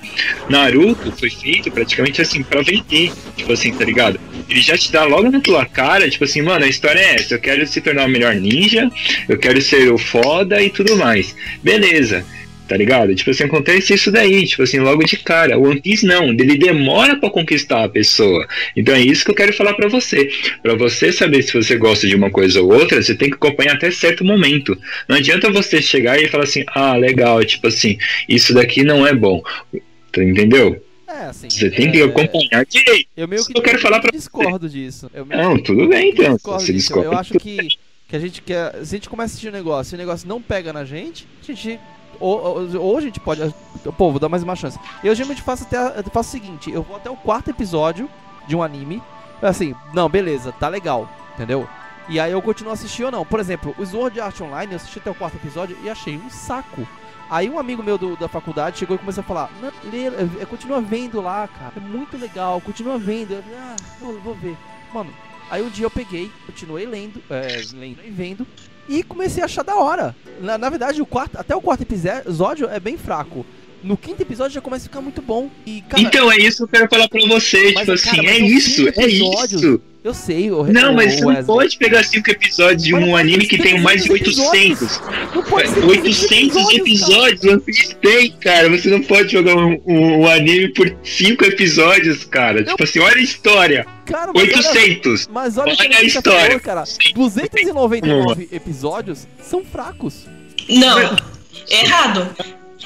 Naruto foi feito praticamente assim, para vender, tipo assim, tá ligado? Ele já te dá logo na tua cara, tipo assim, mano, a história é essa, eu quero se tornar o melhor ninja, eu quero ser o foda e tudo mais. Beleza tá ligado? Tipo assim, acontece isso daí, tipo assim, logo de cara. O One Piece não, ele demora para conquistar a pessoa. Então é isso que eu quero falar para você. Para você saber se você gosta de uma coisa ou outra, você tem que acompanhar até certo momento. Não adianta você chegar e falar assim, ah, legal, tipo assim, isso daqui não é bom. Entendeu? É, assim, você tem que é, acompanhar direito. Eu meio que eu quero falar para discordo você. disso. Não, tudo bem então. Discordo você discorda. Eu acho que que a gente quer, se a gente começa a assistir um negócio, e o negócio não pega na gente, a gente ou, ou, ou, a gente pode. Pô, vou dar mais uma chance. Eu geralmente faço até eu faço o seguinte: eu vou até o quarto episódio de um anime. Assim, não, beleza, tá legal, entendeu? E aí eu continuo a assistir ou não. Por exemplo, o Sword Art Online, eu assisti até o quarto episódio e achei um saco. Aí um amigo meu do, da faculdade chegou e começou a falar: lê, é, continua vendo lá, cara. É muito legal, continua vendo. Eu, ah, vou, vou ver. Mano, aí um dia eu peguei, continuei lendo, é, lendo e vendo. E comecei a achar da hora. Na, na verdade, o quarto, até o quarto episódio é bem fraco. No quinto episódio já começa a ficar muito bom. E, cara, então é isso que eu quero falar pra você. Tipo assim, é isso, é isso. Eu sei, o Não, mas você não pode pegar cinco episódios de um anime que tem mais de 800. Não pode ser 800 episódios, One Piece tem, cara. Você não pode jogar um, um, um anime por cinco episódios, cara. Eu... Tipo assim, olha a história. Cara, mas 800. Olha, mas olha, olha a história. Falou, cara. 299 episódios são fracos. Não, errado.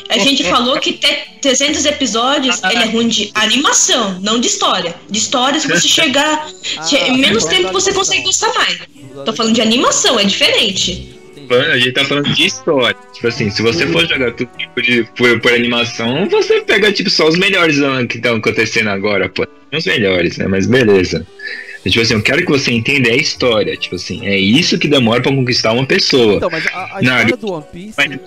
A gente falou que ter 300 episódios ele é ruim de animação, não de história. De história, se você chegar. Ah, menos tempo você consegue gostar mais. Tô falando de animação, é diferente. A gente tá falando de história. Tipo assim, se você for jogar tudo tipo de, por, por animação, você pega tipo só os melhores que estão acontecendo agora, pô. Os melhores, né? Mas beleza. Tipo assim, eu quero que você entenda a história. Tipo assim, é isso que demora pra conquistar uma pessoa. Então, mas a, a história do One Piece. Mas,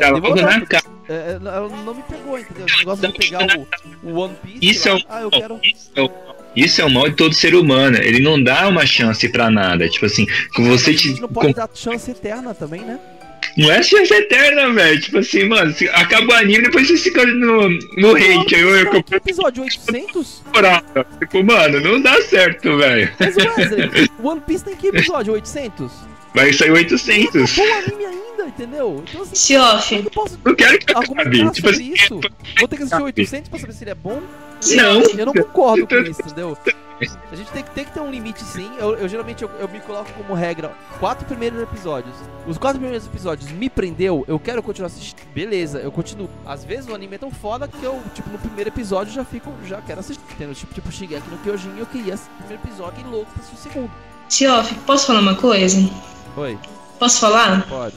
é, logo na cara. É, é não me pegou, entendeu? O negócio de pegar o, o One Piece. Isso lá, é ah, eu quero. Isso é o, isso é o mal de todo ser humano. Ele não dá uma chance para nada. Tipo assim, que você te. Não pode com... dar chance eterna também, né? Não é chance eterna, velho. Tipo assim, mano, se acaba o anime, depois você fica no, no hate. Aí eu, eu, eu, episódio 800? Tipo, mano, não dá certo, velho. Mas Wesley, One Piece tem que episódio? 800? Vai sair 800. Não anime ainda, entendeu? Então, assim, Se off. Eu não, posso não quero que acabe. Tipo assim, isso. Vou ter que assistir 800 pra saber se ele é bom. Não. Eu não concordo com isso, entendeu? A gente tem, tem que ter um limite sim. Eu, eu geralmente eu, eu, me coloco como regra quatro primeiros episódios. Os quatro primeiros episódios me prendeu, eu quero continuar assistindo. Beleza, eu continuo. Às vezes o anime é tão foda que eu, tipo, no primeiro episódio já fico, já quero assistir. Tendo tipo, tipo Shingeki no Kyojin, eu queria assistir o primeiro episódio e louco pra assistir o segundo. Tioff, posso falar uma coisa? Oi. Posso falar? Pode.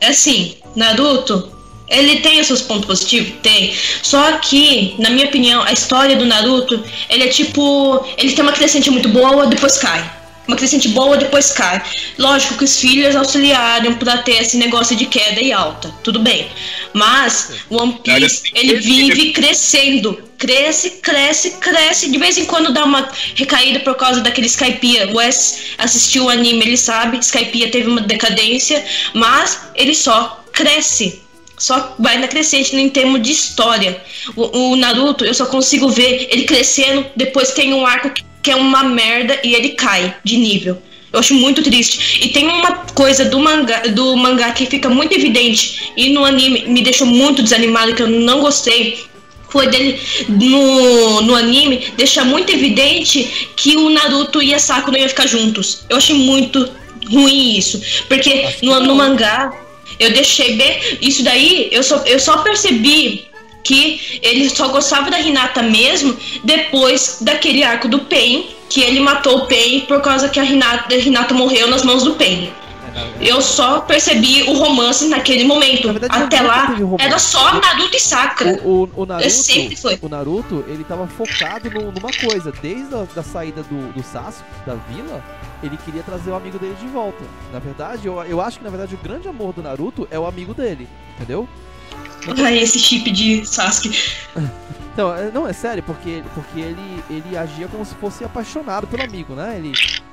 É assim, Naruto, ele tem os seus pontos positivos? Tem. Só que, na minha opinião, a história do Naruto, ele é tipo. Ele tem uma crescente muito boa, depois cai. uma crescente boa, depois cai. Lógico que os filhos auxiliaram para ter esse negócio de queda e alta, tudo bem. Mas o One Piece, ele vive crescendo. Cresce, cresce, cresce. De vez em quando dá uma recaída por causa daquele Skypiea. O Wes assistiu o anime, ele sabe. Skypiea teve uma decadência, mas ele só cresce só vai na crescente em termos de história. O, o, Naruto, eu só consigo ver ele crescendo, depois tem um arco que é uma merda e ele cai de nível. Eu acho muito triste. E tem uma coisa do mangá, do mangá que fica muito evidente e no anime me deixou muito desanimado que eu não gostei. Foi dele no, no anime deixar muito evidente que o Naruto e a Sakura iam ficar juntos. Eu achei muito ruim isso. Porque no, no mangá eu deixei bem. Isso daí eu só, eu só percebi que ele só gostava da Hinata mesmo depois daquele arco do Pain, que ele matou o Pain por causa que a Hinata, a Hinata morreu nas mãos do Pain. Eu só percebi o romance naquele momento. Verdade, Até lá, era só Naruto e Sakura. O, o, o Naruto, sempre foi. O Naruto, ele tava focado no, numa coisa. Desde a da saída do, do Sasuke, da vila, ele queria trazer o amigo dele de volta. Na verdade, eu, eu acho que na verdade o grande amor do Naruto é o amigo dele, entendeu? Ah, esse chip de Sasuke. Então, é, não, é sério, porque, porque ele, ele agia como se fosse apaixonado pelo amigo, né? Ele.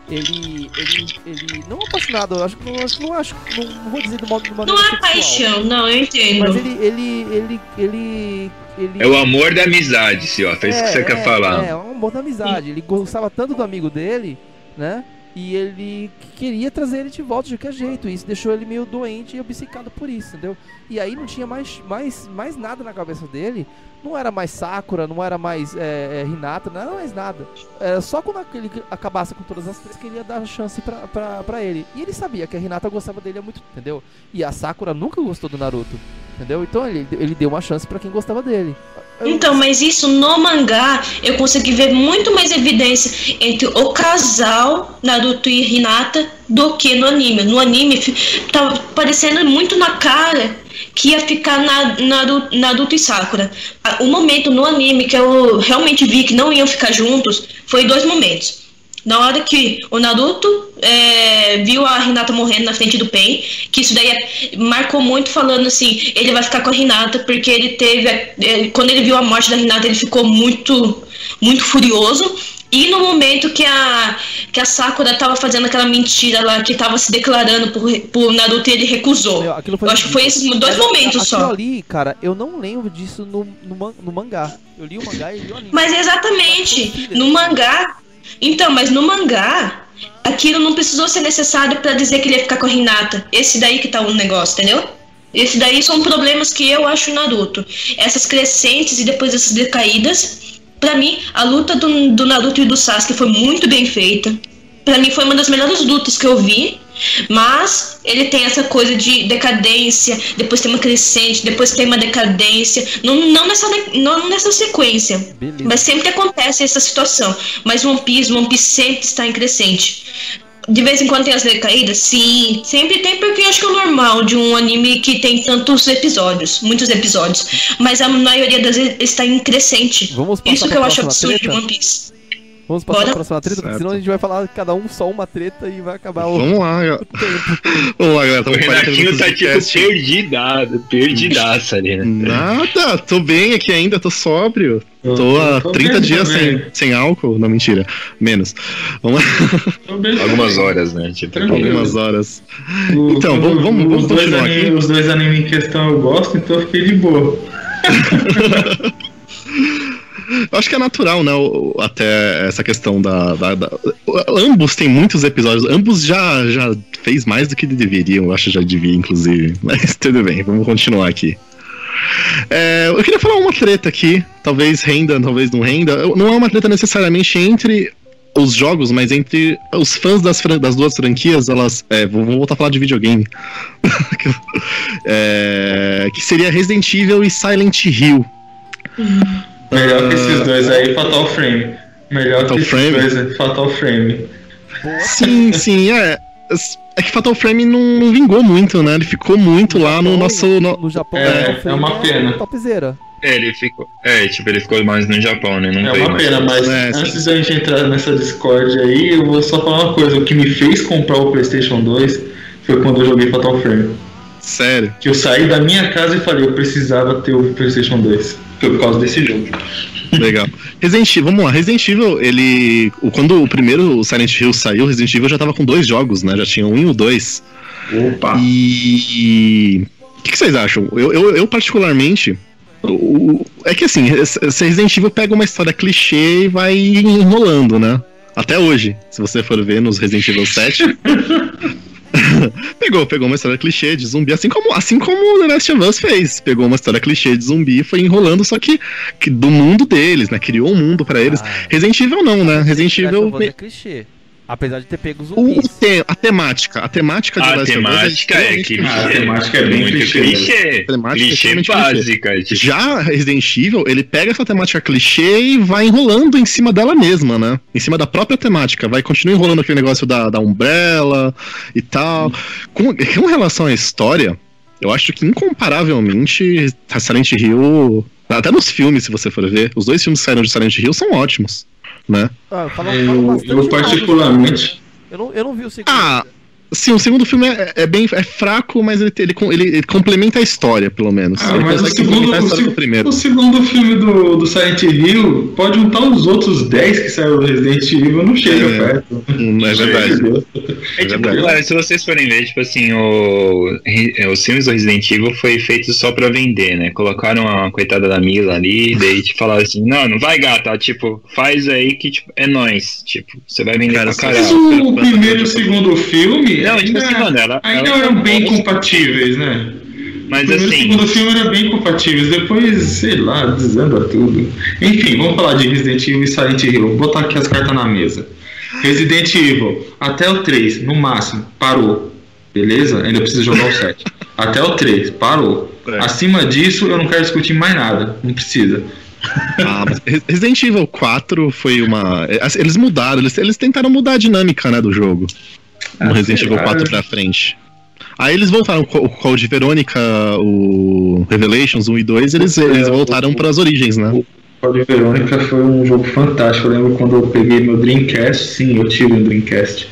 Ele. Ele. ele não apaixonado, eu acho que não acho não acho. Não, não vou dizer do modo de maneira. Não é paixão, não, eu entendo. Mas ele. ele, ele, ele, ele... É o amor da amizade, senhor. É isso que você é, quer falar. É, é o amor da amizade. Ele gostava tanto do amigo dele, né? E ele queria trazer ele de volta de qualquer jeito. E isso deixou ele meio doente e obcecado por isso, entendeu? E aí não tinha mais, mais, mais nada na cabeça dele. Não era mais Sakura, não era mais é, é, Hinata, não era mais nada. Era só quando ele acabasse com todas as três que ele ia dar chance pra, pra, pra ele. E ele sabia que a Hinata gostava dele há muito, entendeu? E a Sakura nunca gostou do Naruto, entendeu? Então ele, ele deu uma chance para quem gostava dele. Então, mas isso no mangá eu consegui ver muito mais evidência entre o casal Naruto e Hinata do que no anime. No anime tava parecendo muito na cara que ia ficar na, Naruto, Naruto e Sakura. O momento no anime que eu realmente vi que não iam ficar juntos foi dois momentos. Na hora que o Naruto é, viu a Renata morrendo na frente do Pen, que isso daí é, marcou muito falando assim, ele vai ficar com a Renata porque ele teve, é, quando ele viu a morte da Renata, ele ficou muito, muito furioso. E no momento que a, que a Sakura tava fazendo aquela mentira lá, que tava se declarando por, por Naruto e ele recusou. Meu, eu acho que foi esses dois momentos aquilo só. ali, cara, eu não lembro disso no, no, no mangá. Eu li o mangá e li o anime. Mas exatamente, no mangá então, mas no mangá, aquilo não precisou ser necessário para dizer que ele ia ficar com a Hinata. Esse daí que tá um negócio, entendeu? Esse daí são problemas que eu acho Naruto. Essas crescentes e depois essas decaídas. Para mim, a luta do, do Naruto e do Sasuke foi muito bem feita. Para mim, foi uma das melhores lutas que eu vi. Mas ele tem essa coisa de decadência, depois tem uma crescente, depois tem uma decadência. Não, não, nessa, não nessa sequência. Beleza. Mas sempre acontece essa situação. Mas One Piece, One Piece sempre está em crescente. De vez em quando tem as decaídas? Sim, sempre tem, porque eu acho que é normal de um anime que tem tantos episódios, muitos episódios. Mas a maioria das vezes está em crescente. Isso que eu acho absurdo treta? de One Piece. Vamos passar Bora. pra próxima treta, porque senão a gente vai falar cada um só uma treta e vai acabar o. Vamos lá, o Vamos lá, galera. O Renatinho tá tipo perdidado, perdidaço ali, né? Nada, tô bem aqui ainda, tô sóbrio. Tô há 30 dias sem, sem álcool. Não, mentira. Menos. Vamos lá. Algumas horas, né? Tipo, Algumas horas. O, então, o, vamos, vamos, vamos continuar aqui. Os dois animes em questão eu gosto, então eu fiquei de boa. Eu acho que é natural, né? Até essa questão da, da, da, Ambos têm muitos episódios. Ambos já, já fez mais do que deveriam. Eu acho que já devia, inclusive. Mas tudo bem, vamos continuar aqui. É, eu queria falar uma treta aqui. Talvez renda, talvez não renda. Não é uma treta necessariamente entre os jogos, mas entre os fãs das, das duas franquias, elas. É, vou, vou, voltar a falar de videogame. é, que seria Resident Evil e Silent Hill. Uhum. Melhor que esses dois aí, Fatal Frame. Melhor Fatal que esses Frame? dois, Fatal Frame. Sim, sim, é. É que Fatal Frame não, não vingou muito, né? Ele ficou muito no lá Japão, no nosso. No, no Japão, é, é uma pena. Topzera. É, ele ficou. É, tipo, ele ficou mais no Japão, né? Não é uma pena, mas é, antes da gente entrar nessa Discord aí, eu vou só falar uma coisa. O que me fez comprar o PlayStation 2 foi quando eu joguei Fatal Frame. Sério? Que eu saí da minha casa e falei, eu precisava ter o PlayStation 2. Foi por causa desse jogo. Legal. Resident Evil, vamos lá. Resident Evil, ele. Quando o primeiro Silent Hill saiu, Resident Evil já tava com dois jogos, né? Já tinha um e o dois. Opa! E. O que, que vocês acham? Eu, eu, eu particularmente. O, é que assim, esse Resident Evil pega uma história clichê e vai enrolando, né? Até hoje, se você for ver nos Resident Evil 7. pegou, pegou uma história clichê de zumbi, assim como, assim como The Last of Us fez. Pegou uma história clichê de zumbi e foi enrolando, só que, que do mundo deles, né? Criou um mundo para eles. Ah, Resident Evil não, né? Resident Evil. É clichê. Apesar de ter pego os zumbis. Te, a temática, a temática de a Last temática é, que a temática é bem muito clichê. clichê. Temática clichê é básica. Clichê. Já Resident Evil, ele pega essa temática clichê e vai enrolando em cima dela mesma, né? Em cima da própria temática. Vai continuar enrolando aquele negócio da, da Umbrella e tal. Com, com relação à história, eu acho que incomparavelmente Silent Hill. Até nos filmes, se você for ver, os dois filmes que saíram de Silent Hill são ótimos né? Ah, fala, fala eu, eu particularmente. Eu não, eu não vi o segundo. Ah, Sim, o segundo filme é, é, bem é fraco, mas ele, ele, ele, ele, complementa a história, pelo menos. Ah, mas o segundo, o, primeiro. o segundo filme do, do Silent Hill pode juntar os outros 10 que saíram do Resident Evil, não chega é, perto. Hum, é verdade. É, é tipo, verdade. se vocês forem ver, tipo assim, o, os filmes do Resident Evil foi feito só pra vender, né? Colocaram a coitada da Mila ali, daí te falaram assim, não, não vai gata, tipo, faz aí que tipo, é nós, tipo, você vai vender Cara, pra caralho. O primeiro e o segundo filme não, tipo assim, mano, ela. Ainda ela eram bem compatíveis, né? Mas assim. O segundo filme era bem compatíveis, depois, sei lá, desanda tudo. Enfim, vamos falar de Resident Evil e Silent Hill. Vou botar aqui as cartas na mesa. Resident Evil, até o 3, no máximo, parou. Beleza? Ainda precisa jogar o 7. Até o 3, parou. É. Acima disso, eu não quero discutir mais nada. Não precisa. Ah, Resident Evil 4 foi uma. Eles mudaram, eles, eles tentaram mudar a dinâmica né, do jogo no ah, Resident Evil 4 pra frente. Aí eles voltaram, o Code Verônica, o Revelations 1 e 2, eles, eles voltaram para as origens, né? O Code Verônica foi um jogo fantástico. Eu lembro quando eu peguei meu Dreamcast, sim, eu tive um Dreamcast.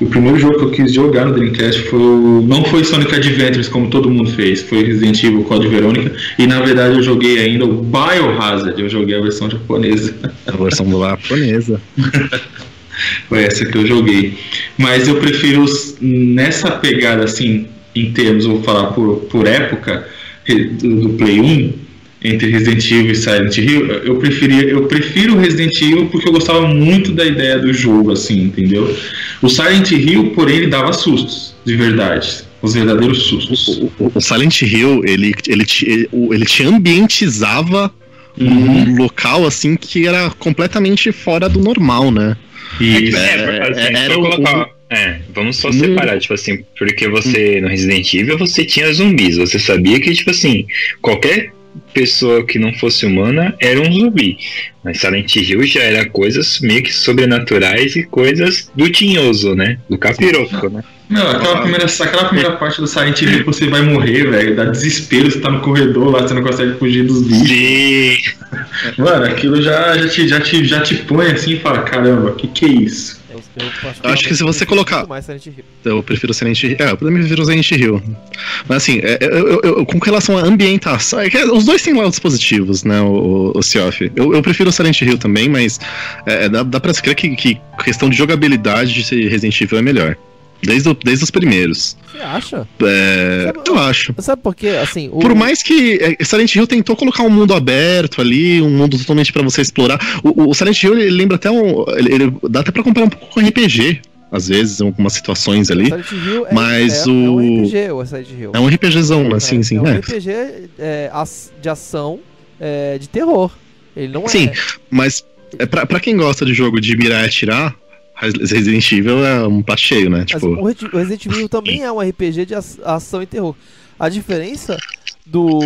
E o primeiro jogo que eu quis jogar no Dreamcast foi o... não foi Sonic Adventures como todo mundo fez, foi Resident Evil Code Verônica. E na verdade eu joguei ainda o Biohazard, eu joguei a versão japonesa. A versão japonesa. Foi essa que eu joguei. Mas eu prefiro nessa pegada assim, em termos, vou falar por, por época do, Play 1, entre Resident Evil e Silent Hill, eu preferia, eu prefiro Resident Evil porque eu gostava muito da ideia do jogo, assim, entendeu? O Silent Hill, porém, ele dava sustos, de verdade. Os verdadeiros sustos. O, Silent Hill, ele, ele, ele, ele te ambientizava uhum. um local assim que era completamente fora do normal, né? Isso. É, é, assim, é, era colocar, o... É, vamos só separar, tipo assim, porque você no Resident Evil você tinha zumbis, você sabia que, tipo assim, qualquer pessoa que não fosse humana era um zumbi. Mas Silent Hill já era coisas meio que sobrenaturais e coisas do tinhoso, né? Do capiroco, né? Não, aquela primeira, aquela primeira parte do Silent Hill que você vai morrer, velho, dá desespero, você tá no corredor lá, você não consegue fugir dos bichos. Sim. Mano, aquilo já, já, te, já, te, já te põe assim e fala, caramba, que que é isso? Eu, eu acho que se você colocar. Eu prefiro Silent Hill. É, eu também prefiro Silent Hill. Mas assim, é, eu, eu, com relação à ambientação. É os dois têm lados positivos, né, o, o Seoff. Eu, eu prefiro Silent Hill também, mas é, dá, dá pra se crer que, que questão de jogabilidade de Resident Evil é melhor. Desde, desde os primeiros. Você acha? É, sabe, eu acho. Sabe por quê? Assim, o... Por mais que é, Silent Hill tentou colocar um mundo aberto ali, um mundo totalmente para você explorar. O, o, Silent Hill ele lembra até um. Ele, ele, dá até pra comparar um pouco com RPG. Às vezes, em algumas situações ali. É, mas é, o. É um RPG, o Silent Hill. É um RPGzão, né? Sim, sim. É um RPG é, de ação de terror. Ele não sim, é. Sim, mas é pra, pra quem gosta de jogo de mirar e atirar, Resident Evil é um prato cheio, né? Tipo... o Resident Evil também é um RPG de ação e terror. A diferença do,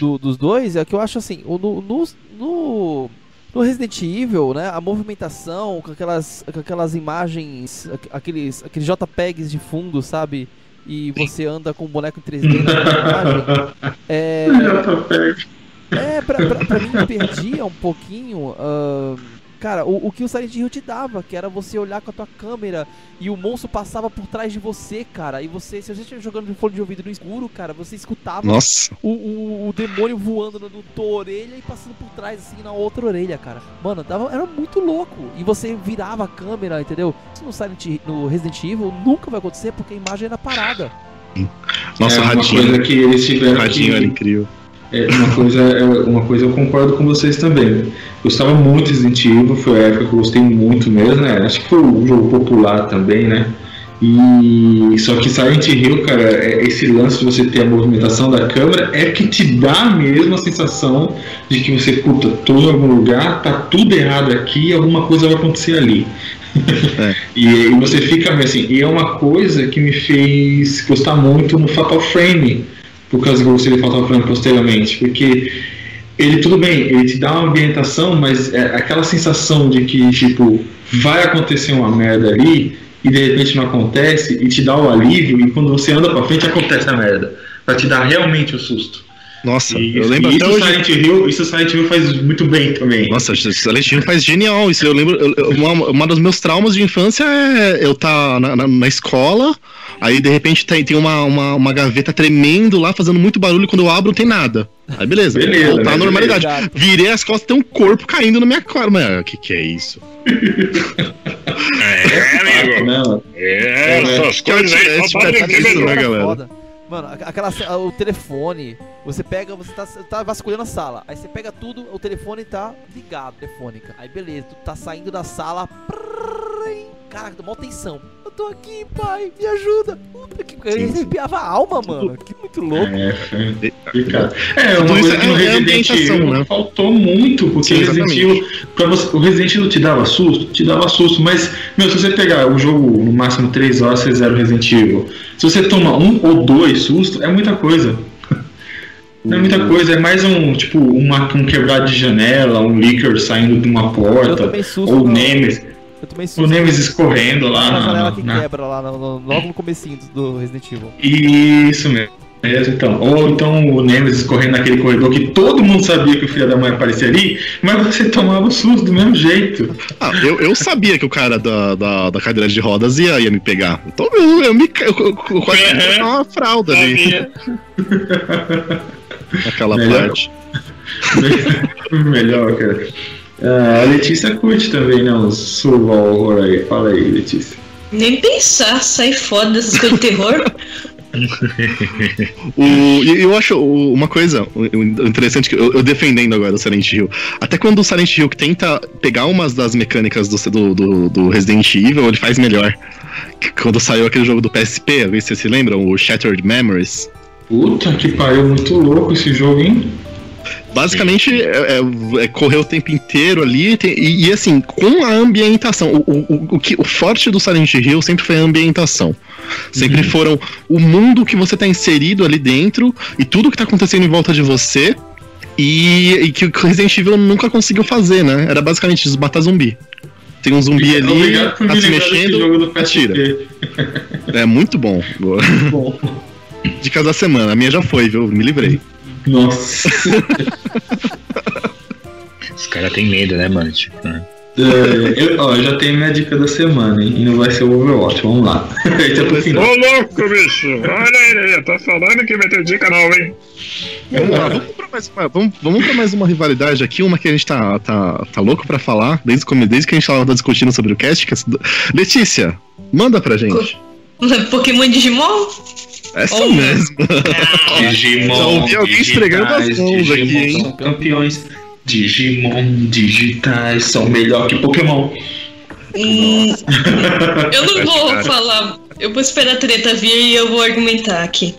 do, dos dois é que eu acho assim, no, no, no, no, Resident Evil, né, a movimentação com aquelas, com aquelas imagens, aqueles, aqueles JPEGs de fundo, sabe? E você anda com um boneco em 3D na imagem. É, É, pra, pra, pra mim perdia um pouquinho. Uh, cara, o, o que o Silent Hill te dava, que era você olhar com a tua câmera e o monstro passava por trás de você, cara. E você, se você estiver jogando de fone de ouvido no escuro, cara, você escutava Nossa. O, o, o demônio voando na tua orelha e passando por trás, assim, na outra orelha, cara. Mano, dava, era muito louco. E você virava a câmera, entendeu? Isso no Silent no Resident Evil nunca vai acontecer porque a imagem era parada. Nossa, é, radinho. Uma coisa que eles tiveram radinho que... era incrível. É, uma, coisa, é, uma coisa eu concordo com vocês também. Gostava muito de Resident Evil, foi a época que eu gostei muito mesmo, né? Acho que foi um jogo popular também, né? E só que Silent Hill, cara, é, esse lance de você ter a movimentação da câmera é que te dá mesmo a sensação de que você, puta, tô em algum lugar, tá tudo errado aqui, alguma coisa vai acontecer ali. É. e, e, você fica assim, e é uma coisa que me fez gostar muito no Fatal Frame por causa que você faltava falando posteriormente, porque ele tudo bem, ele te dá uma ambientação, mas é aquela sensação de que tipo vai acontecer uma merda ali e de repente não acontece e te dá o alívio e quando você anda para frente acontece a merda, para te dar realmente o susto. Nossa, e, eu lembro e até isso hoje... Silent Hill, isso Silent Hill faz muito bem também. Nossa, Silent Hill faz genial. Isso eu lembro. Eu, uma, uma dos meus traumas de infância é eu estar tá na, na, na, escola, aí de repente tem, tem uma, uma, uma, gaveta tremendo lá, fazendo muito barulho, e quando eu abro não tem nada. Aí beleza, beleza voltar à normalidade. Beleza. Virei as costas, tem um corpo caindo na minha cara. Mas o que, que é isso? é, amigo. Não. É, essas coisas aí. Só para isso, né, galera? Mano, aquela o telefone, você pega, você tá, tá vasculhando a sala, aí você pega tudo, o telefone tá ligado, telefônica. Aí beleza, tu tá saindo da sala, prrr, caraca, mal tensão. Eu tô aqui, pai, me ajuda. Puta que eu arrepiava a alma, mano. Que muito louco. É, é, é uma coisa que no é Resident Evil né? faltou muito, porque Sim, Resident Evil, pra você, o Resident Evil te dava susto, te dava susto, mas, meu, se você pegar o jogo no máximo 3 horas, você zera o Resident Evil. Se você toma um ou dois sustos, é muita coisa. Não é muita coisa, é mais um, tipo, uma, um quebrado de janela, um liquor saindo de uma porta, ou Nemesis. O Nemesis correndo lá na, janela que na... quebra lá no, no, logo no comecinho do Resident Evil. Isso mesmo. então. Ou então o Nemesis correndo naquele corredor que todo mundo sabia que o filho da mãe aparecia ali, mas você tomava o susto do mesmo jeito. Ah, eu, eu sabia que o cara da, da, da cadeira de rodas ia, ia me pegar. Então eu, eu me eu, eu, eu quase uhum. uma fralda ali. Aquela Melhor. parte. Melhor, cara. Ah, a Letícia curte também, né? Os survival horror aí. Fala aí, Letícia. Nem pensar, sai foda dessas coisas de terror. o, eu acho uma coisa interessante que eu, eu, defendendo agora o Silent Hill. Até quando o Silent Hill tenta pegar umas das mecânicas do, do, do Resident Evil, ele faz melhor. Quando saiu aquele jogo do PSP, vocês se lembram? O Shattered Memories. Puta que pariu, muito louco esse jogo, hein? Basicamente, é, é, é, correr o tempo inteiro ali tem, e, e, assim, com a ambientação. O, o, o, que, o forte do Silent Hill sempre foi a ambientação. Sempre uhum. foram o mundo que você está inserido ali dentro e tudo que está acontecendo em volta de você. E, e, que o Resident Evil nunca conseguiu fazer, né? Era basicamente desbatar zumbi. Tem um zumbi ali, tá se mexendo, atira. É muito bom. Muito bom. Dicas da semana, a minha já foi, viu? Me livrei. Nossa. Os caras têm medo, né, mano? Tipo, né? É, eu, ó, eu já tenho minha dica da semana, hein? E não vai ser o Overwatch, vamos lá. Eita, pro final. Ô louco, bicho! Olha aí, tá falando que vai ter dica não, hein? Vamos lá, vamos pra, mais uma, vamos, vamos pra mais uma rivalidade aqui, uma que a gente tá, tá, tá louco pra falar, desde, desde que a gente tava discutindo sobre o cast. Que é... Letícia, manda pra gente. Pokémon Digimon? Essa oh, mesmo. Ah, Digimon. Já ouvi alguém esfregando as mãos Digimon aqui, hein? São campeões. Digimon digitais são melhor que Pokémon. Hum, eu não vou Cara. falar. Eu vou esperar a treta vir e eu vou argumentar aqui.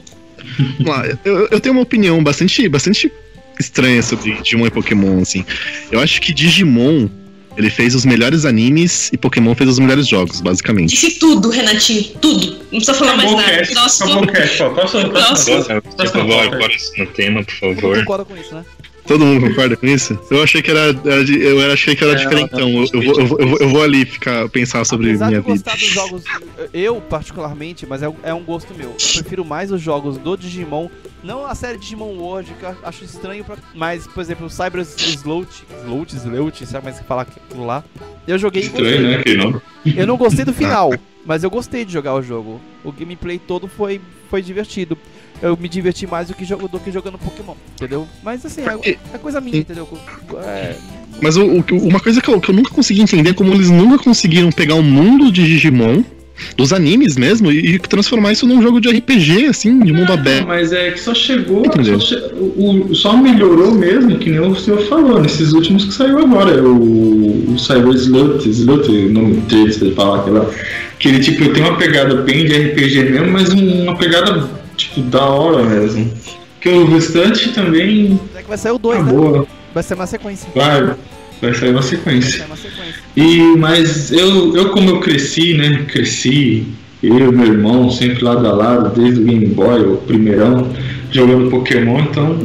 Eu, eu tenho uma opinião bastante, bastante estranha sobre Digimon e Pokémon, assim. Eu acho que Digimon ele fez os melhores animes e Pokémon fez os melhores jogos, basicamente. Disse tudo, Renatinho, tudo. Não precisa falar mais nada. Cast, Nossa, acabou o cast, ó. Próximo, próximo. Por favor, bora no tema, por favor. Concorda com isso, né? Todo mundo concorda com isso? Eu achei que era, eu achei que era é, diferentão. Eu, eu, vou, eu, vou, eu vou ali ficar pensar sobre Apesar minha de vida. dos jogos, eu particularmente, mas é, é um gosto meu. Eu prefiro mais os jogos do Digimon, não a série Digimon World, que eu acho estranho, pra, mas por exemplo, o Cyber Sloat, Sloat, Sloat, sabe mais que falar aquilo lá? Eu joguei. Estranho, né? Que não. Eu não gostei do final, mas eu gostei de jogar o jogo. O gameplay todo foi, foi divertido eu me diverti mais do que, do que jogando Pokémon, entendeu? Mas assim, é, é coisa minha, entendeu? É... Mas o, o, uma coisa que eu, que eu nunca consegui entender é como eles nunca conseguiram pegar o mundo de Digimon dos animes mesmo e, transformar isso num jogo de RPG, assim, de mundo aberto. Mas é que só chegou. Só, che o, só melhorou mesmo, que nem o senhor falou, nesses últimos que saiu agora. O, o Cyber Slut, Slut, o nome se ele falar aquela. Que ele tipo, tem uma pegada bem de RPG mesmo, mas uma pegada tipo, da hora mesmo. Que o restante também. É que vai sair o 2, né? Vai ser uma sequência. Vai, vai sair uma sequência. Vai sair uma sequência. E, mas eu, eu, como eu cresci, né? Cresci, eu e meu irmão, sempre lado a lado, desde o Game Boy, o primeirão, jogando Pokémon, então.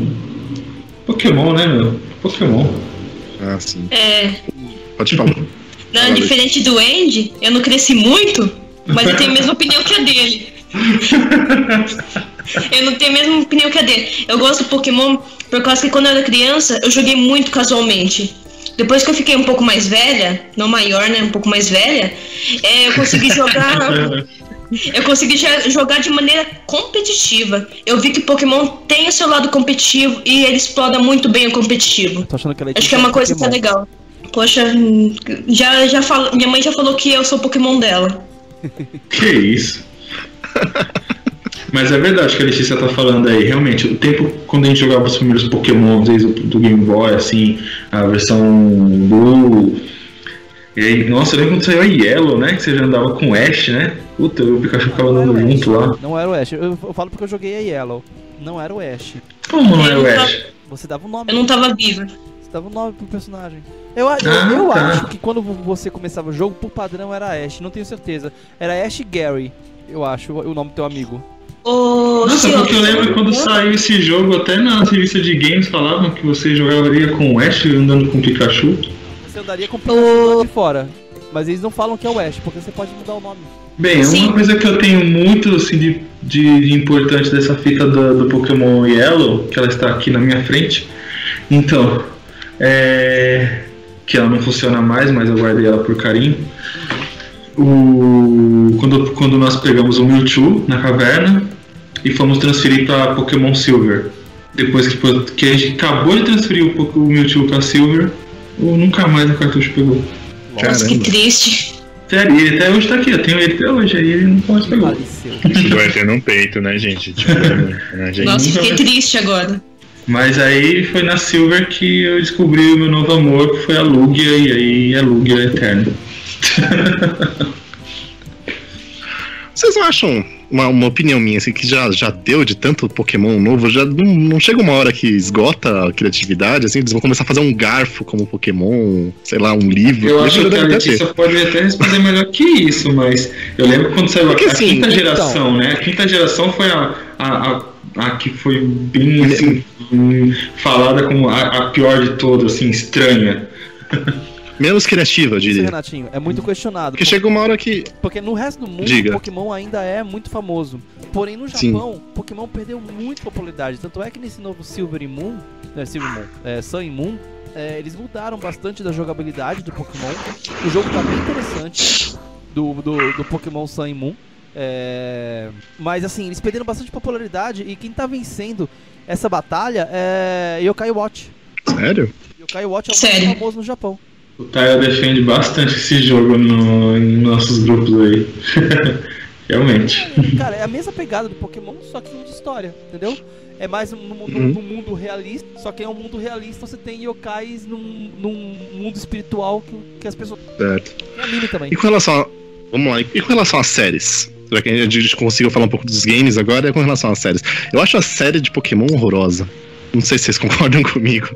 Pokémon, né, meu? Pokémon. Ah, sim. É. Pode falar. Não, diferente do Andy, eu não cresci muito, mas eu tenho a mesma opinião que a dele eu não tenho a mesma opinião que a dele. Eu gosto do Pokémon por causa que quando eu era criança eu joguei muito casualmente. Depois que eu fiquei um pouco mais velha, não maior, né? Um pouco mais velha, é, eu consegui jogar. eu consegui jogar de maneira competitiva. Eu vi que Pokémon tem o seu lado competitivo e ele explora muito bem o competitivo. Tô achando que ela é Acho que é uma coisa Pokémon. que é legal. Poxa, já, já falo, minha mãe já falou que eu sou Pokémon dela. Que isso? Mas é verdade que a Letícia tá falando aí. Realmente, o tempo quando a gente jogava os primeiros Pokémon, desde do Game Boy, assim, a versão Blue. E aí, nossa, eu lembro quando saiu a Yellow, né? Que você já andava com o Ash, né? Puta, o Pikachu ficava andando junto lá. Não era o Ash. Eu, eu, falo porque eu joguei a Yellow. Não era o Ash. Como não era o Ash? Você dava um nome. Eu não tava viva. Você dava um nome pro personagem. Eu, eu, ah, eu tá. acho que quando você começava o jogo, por padrão era Ash, não tenho certeza. Era Ash Gary eu acho, o nome do teu amigo. Oh, Nossa, porque eu lembro quando saiu esse jogo, até na revista de games falavam que você jogaria com o Ash andando com o Pikachu. Você andaria com o Pikachu oh. de fora. Mas eles não falam que é o Ash, porque você pode mudar o nome. Bem, Sim. uma coisa que eu tenho muito assim, de, de, de importante dessa fita do, do, Pokémon Yellow, que ela está aqui na minha frente. Então, é. Que ela não funciona mais, mas eu guardei ela por carinho o, quando, quando nós pegamos o Mewtwo na caverna e fomos transferir para Pokémon Silver. Depois que, que a gente acabou de transferir o, o Mewtwo para Silver, ou nunca mais o cartucho pegou. Nossa, Caramba. que triste. Sério, ele até hoje tá aqui, eu tenho ele até hoje, aí ele nunca mais pegou. Isso vai ter no peito, né, gente? Tipo, né, gente? Nossa, fiquei triste agora. Mas aí foi na Silver que eu descobri o meu novo amor, que foi a Lugia, e aí a Lugia é eterna. Vocês não acham uma, uma, opinião minha, assim, que já, já deu de tanto Pokémon novo, já não, não, chega uma hora que esgota a criatividade, assim, eles vão começar a fazer um garfo como Pokémon, sei lá, um livro. Eu acho que a Letícia pode até responder melhor que isso, mas eu lembro quando saiu Porque, a, assim, quinta então... geração, né? A quinta geração foi a, a, a, a que foi bem, assim, falada como a, a pior de todas, assim, estranha. menos criativa, eu diria. Isso, Renatinho, é muito questionado. Porque, porque chega uma hora que. Porque no resto do mundo, Diga. Pokémon ainda é muito famoso. Porém, no Japão, Sim. Pokémon perdeu muito popularidade. Tanto é que nesse novo Silver e Moon, é, Silver Moon, é, Sun e Moon, é, eles mudaram bastante da jogabilidade do Pokémon. O jogo tá bem interessante do, do, do Pokémon Sun e Moon. É... Mas assim, eles perderam bastante popularidade e quem tá vencendo essa batalha é Yokai Watch. Sério? Yokai Watch é o mais famoso no Japão. O Taia defende bastante esse jogo no, em nossos grupos aí. Realmente. É, cara, é a mesma pegada do Pokémon, só que de história, entendeu? É mais no, no, uhum. no, mundo realista, só que é um mundo realista, você tem yokais num, num mundo espiritual que, que as pessoas. Certo. E anime também. E com relação a. Vamos lá, e com relação às séries? Será que a gente conseguiu falar um pouco dos games agora? É com relação às séries. Eu acho a série de Pokémon horrorosa. Não sei se vocês concordam comigo.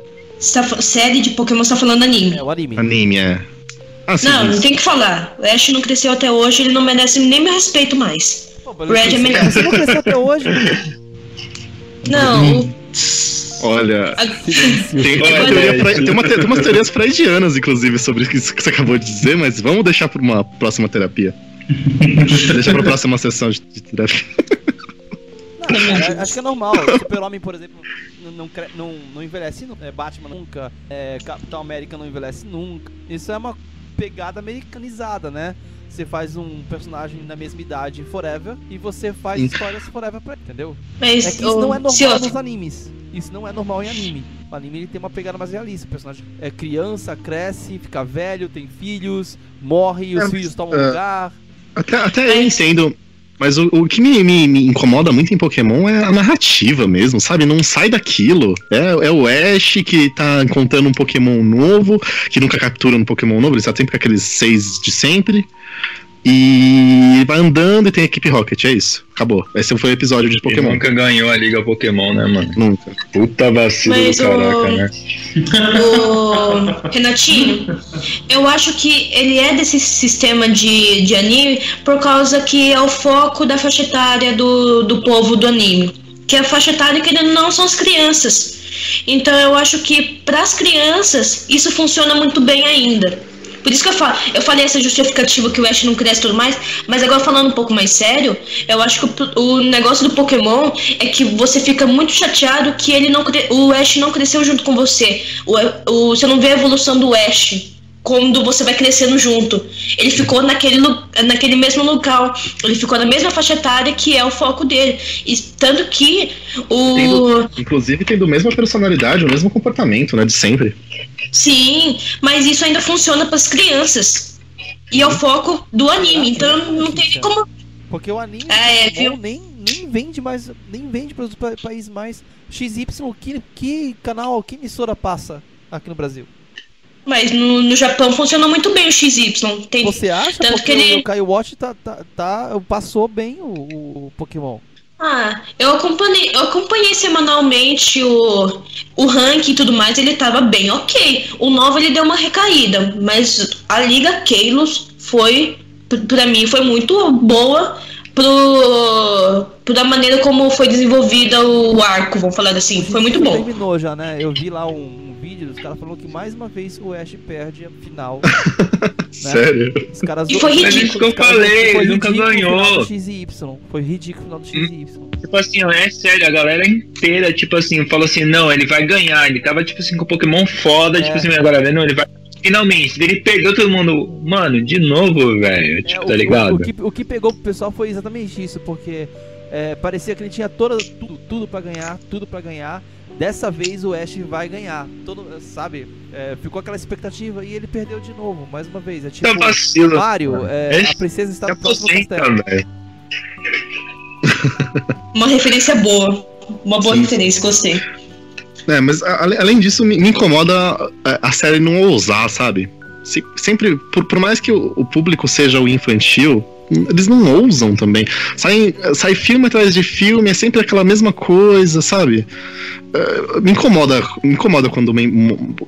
Tá, série de Pokémon, você tá falando anime. É, o anime. Anime, é. Ah, sim, não, não tem que falar. O Ash não cresceu até hoje, ele não merece nem meu respeito mais. Pô, Red é melhor. Você não cresceu até hoje? Não. Olha, tem, uma teoria pra, tem, uma, tem umas teorias freudianas, inclusive, sobre isso que você acabou de dizer, mas vamos deixar para uma próxima terapia. Deixa pra próxima sessão de, de terapia. Cara, acho que é normal. Super-Homem, por exemplo, não, não, não envelhece nunca. É, Batman nunca. É, Capitão América não envelhece nunca. Isso é uma pegada americanizada, né? Você faz um personagem na mesma idade forever e você faz histórias forever pra ele, entendeu? Mas, é que isso não é normal nos animes. Isso não é normal em anime. O anime ele tem uma pegada mais realista. O personagem é criança, cresce, fica velho, tem filhos, morre, os é, filhos tomam uh, lugar. Até, até eu entendo. Mas o, o que me, me, me, incomoda muito em Pokémon é a narrativa mesmo, sabe? Não sai daquilo. É, é o Ash que tá encontrando um Pokémon novo, que nunca captura um Pokémon novo, ele está sempre com aqueles seis de sempre. E vai andando e tem a equipe Rocket, é isso. Acabou. Esse foi o episódio de Pokémon. Ele nunca ganhou a Liga Pokémon, né, mano? Nunca. Puta vacilo Mas do caraca, o... né? O Renatinho, eu acho que ele é desse sistema de, de anime por causa que é o foco da faixa etária do, do povo do anime. Que é a faixa etária que não são as crianças. Então eu acho que para as crianças isso funciona muito bem ainda. Por isso que eu falo, eu falei essa justificativa que o Ash não cresce e tudo mais, mas agora falando um pouco mais sério, eu acho que o, o negócio do Pokémon é que você fica muito chateado que ele não o Ash não cresceu junto com você. O, o, você não vê a evolução do Ash quando você vai crescendo junto. Ele ficou naquele, naquele mesmo local, ele ficou na mesma faixa etária que é o foco dele. E tanto que o. Tendo, inclusive tendo a mesma personalidade, o mesmo comportamento, né? De sempre. Sim, mas isso ainda funciona para as crianças. E é o foco do anime, então não tem como. Porque o anime é, viu? nem, nem vende mais, nem vende para os países mais. XY, que, que canal, que emissora passa aqui no Brasil? Mas no, no Japão funciona muito bem o XY. Tem, Você acha? Tanto Porque que ele... o Kai Watch tá, tá, tá, passou bem o, o Pokémon. Ah, eu acompanhei, eu acompanhei semanalmente o, o ranking e tudo mais, ele tava bem ok. O novo ele deu uma recaída, mas a Liga Kalos foi, pra mim, foi muito boa pro, da maneira como foi desenvolvida o arco, vamos falar assim. Foi muito bom. Terminou já, né? Eu vi lá um vídeo, os caras falaram que mais uma vez o Ash perde a final. né? Sério? Os caras e foi ridículo. É que eu falei, ele nunca ganhou. XY. Foi ridículo o final do XY. Hum. Tipo assim, é sério, a galera inteira, tipo assim, falou assim, não, ele vai ganhar. Ele tava, tipo assim, com Pokémon foda, é. tipo assim, agora vendo, ele vai Finalmente, ele pegou todo mundo. Mano, de novo, velho. Tipo, é, tá ligado? O, o, que, o que pegou pro pessoal foi exatamente isso, porque é, parecia que ele tinha toda, tudo, tudo para ganhar, tudo para ganhar. Dessa vez o Ash vai ganhar. Todo, sabe? É, ficou aquela expectativa e ele perdeu de novo, mais uma vez. É tipo vacilo. Mario, é, a princesa está no próximo castelo. Uma referência boa. Uma boa Sim. referência, gostei. É, mas a, além disso, me, me, incomoda a, a, série não ousar, sabe? Se, sempre, por, por mais que o, o público seja o infantil, eles não ousam também. Sai, sai filme atrás de filme, é sempre aquela mesma coisa, sabe? Uh, me incomoda, me incomoda quando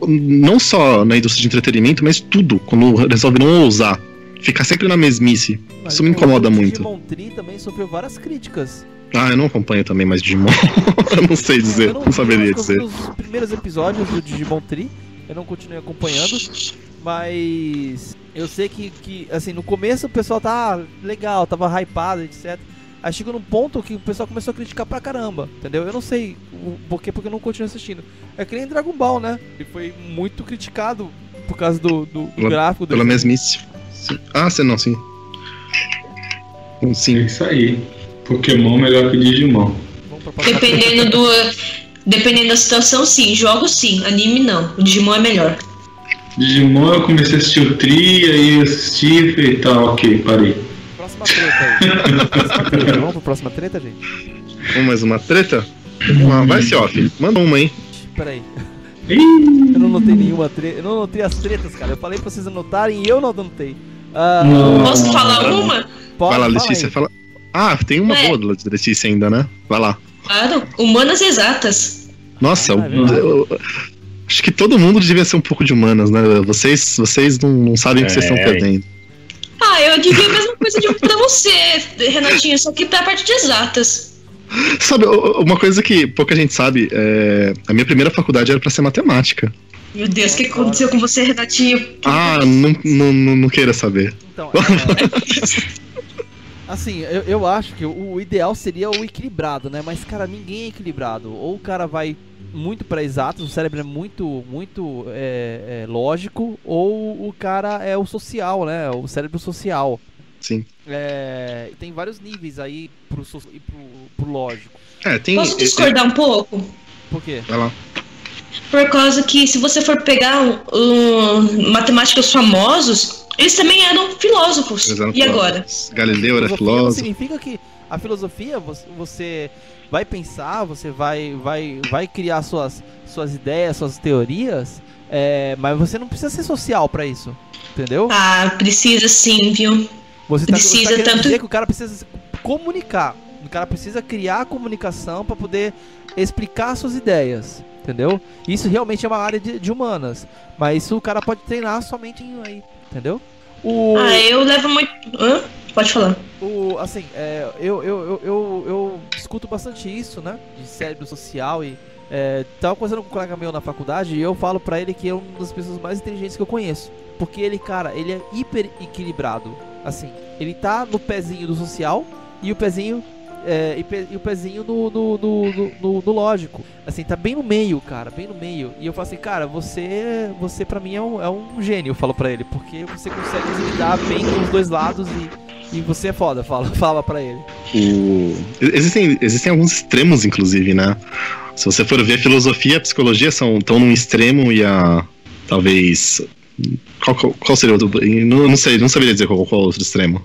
não só na indústria de entretenimento, mas tudo, quando resolve não ousar. Ficar sempre na mesmice. Mas Isso me incomoda o muito. Digimon Tree também sofreu várias críticas. Ah, eu não acompanho também mais Digimon. eu não sei dizer, não, não, saberia dizer. Os primeiros episódios do Digimon Tree, eu não continuei acompanhando, mas eu sei que, que, assim, no começo o pessoal tá legal, tava hypado, etc. Aí chegou num ponto que o pessoal começou a criticar pra caramba, entendeu? Eu não sei o porquê, porque eu não continuo assistindo. É que nem Dragon Ball, né? Ele foi muito criticado por causa do, do, do gráfico. Pela mesmice. Ah, sim, não, sim. Sim. É isso aí. Pokémon melhor que Digimon. Dependendo do. Dependendo da situação, sim. Jogo sim. Anime não. O Digimon é melhor. Digimon eu comecei a assistir o Tri, aí eu assisti e falei, tá, ok, parei. Próxima treta aí. próxima treta. Vamos pra próxima treta, gente? Vamos mais uma treta? Uma, vai ser off. Manda uma, hein? Peraí. Eu não notei nenhuma treta. Eu não notei as tretas, cara. Eu falei pra vocês anotarem e eu não anotei. Uh, Posso falar uma? Pode, vai lá, Letícia, fala. Ah, tem uma é. boa do Letícia ainda, né? Vai lá. Claro, humanas exatas. Nossa, ah, Acho que todo mundo devia ser um pouco de humanas, né? Vocês, vocês não, não sabem o que vocês estão é. perdendo. Ah, eu devia a mesma coisa de, pra você, Renatinho, só que pra parte de exatas. Sabe, uma coisa que pouca gente sabe, é... a minha primeira faculdade era pra ser matemática. Meu Deus, o que aconteceu com você, Renatinho? Ah, não, não, não queira saber. Então, é... assim, eu, eu acho que o ideal seria o equilibrado, né? Mas, cara, ninguém é equilibrado. Ou o cara vai muito para exatos, o cérebro é muito, muito é, é, lógico, ou o cara é o social, né? O cérebro social. Sim. É, tem vários níveis aí pro, so pro, pro lógico. É, tem, Posso discordar um pouco? Por quê? Vai lá. Por causa que se você for pegar um, um, matemáticos famosos, eles também eram filósofos. Eram e agora? Galileu era filósofo. Significa que a filosofia você vai pensar, você vai, vai, vai criar suas, suas ideias, suas teorias, é, mas você não precisa ser social para isso, entendeu? Ah, precisa sim, viu? Você tá, precisa você tá tanto dizer que o cara precisa comunicar, o cara precisa criar comunicação para poder explicar suas ideias, entendeu? Isso realmente é uma área de, de humanas, mas isso o cara pode treinar somente em aí, entendeu? O... Ah, eu levo muito. Hã? Pode falar. O, assim, é, eu, eu, eu, eu, discuto bastante isso, né? De cérebro social e. É, tava conversando com um colega meu na faculdade e eu falo para ele que é uma das pessoas mais inteligentes que eu conheço. Porque ele, cara, ele é hiper equilibrado. Assim, ele tá no pezinho do social e o pezinho é, e, pe, e, o pezinho no, no, no, no, no lógico. Assim, tá bem no meio, cara, bem no meio. E eu falo assim, cara, você, você para mim é um, é um gênio, eu falo pra ele, porque você consegue lidar bem com os dois lados e e você é foda, fala, fala pra ele. O... Existem, existem alguns extremos, inclusive, né? Se você for ver filosofia e psicologia são tão num extremo e a. talvez. Qual, qual seria o outro. Não, não sei, não saberia dizer qual, qual outro extremo.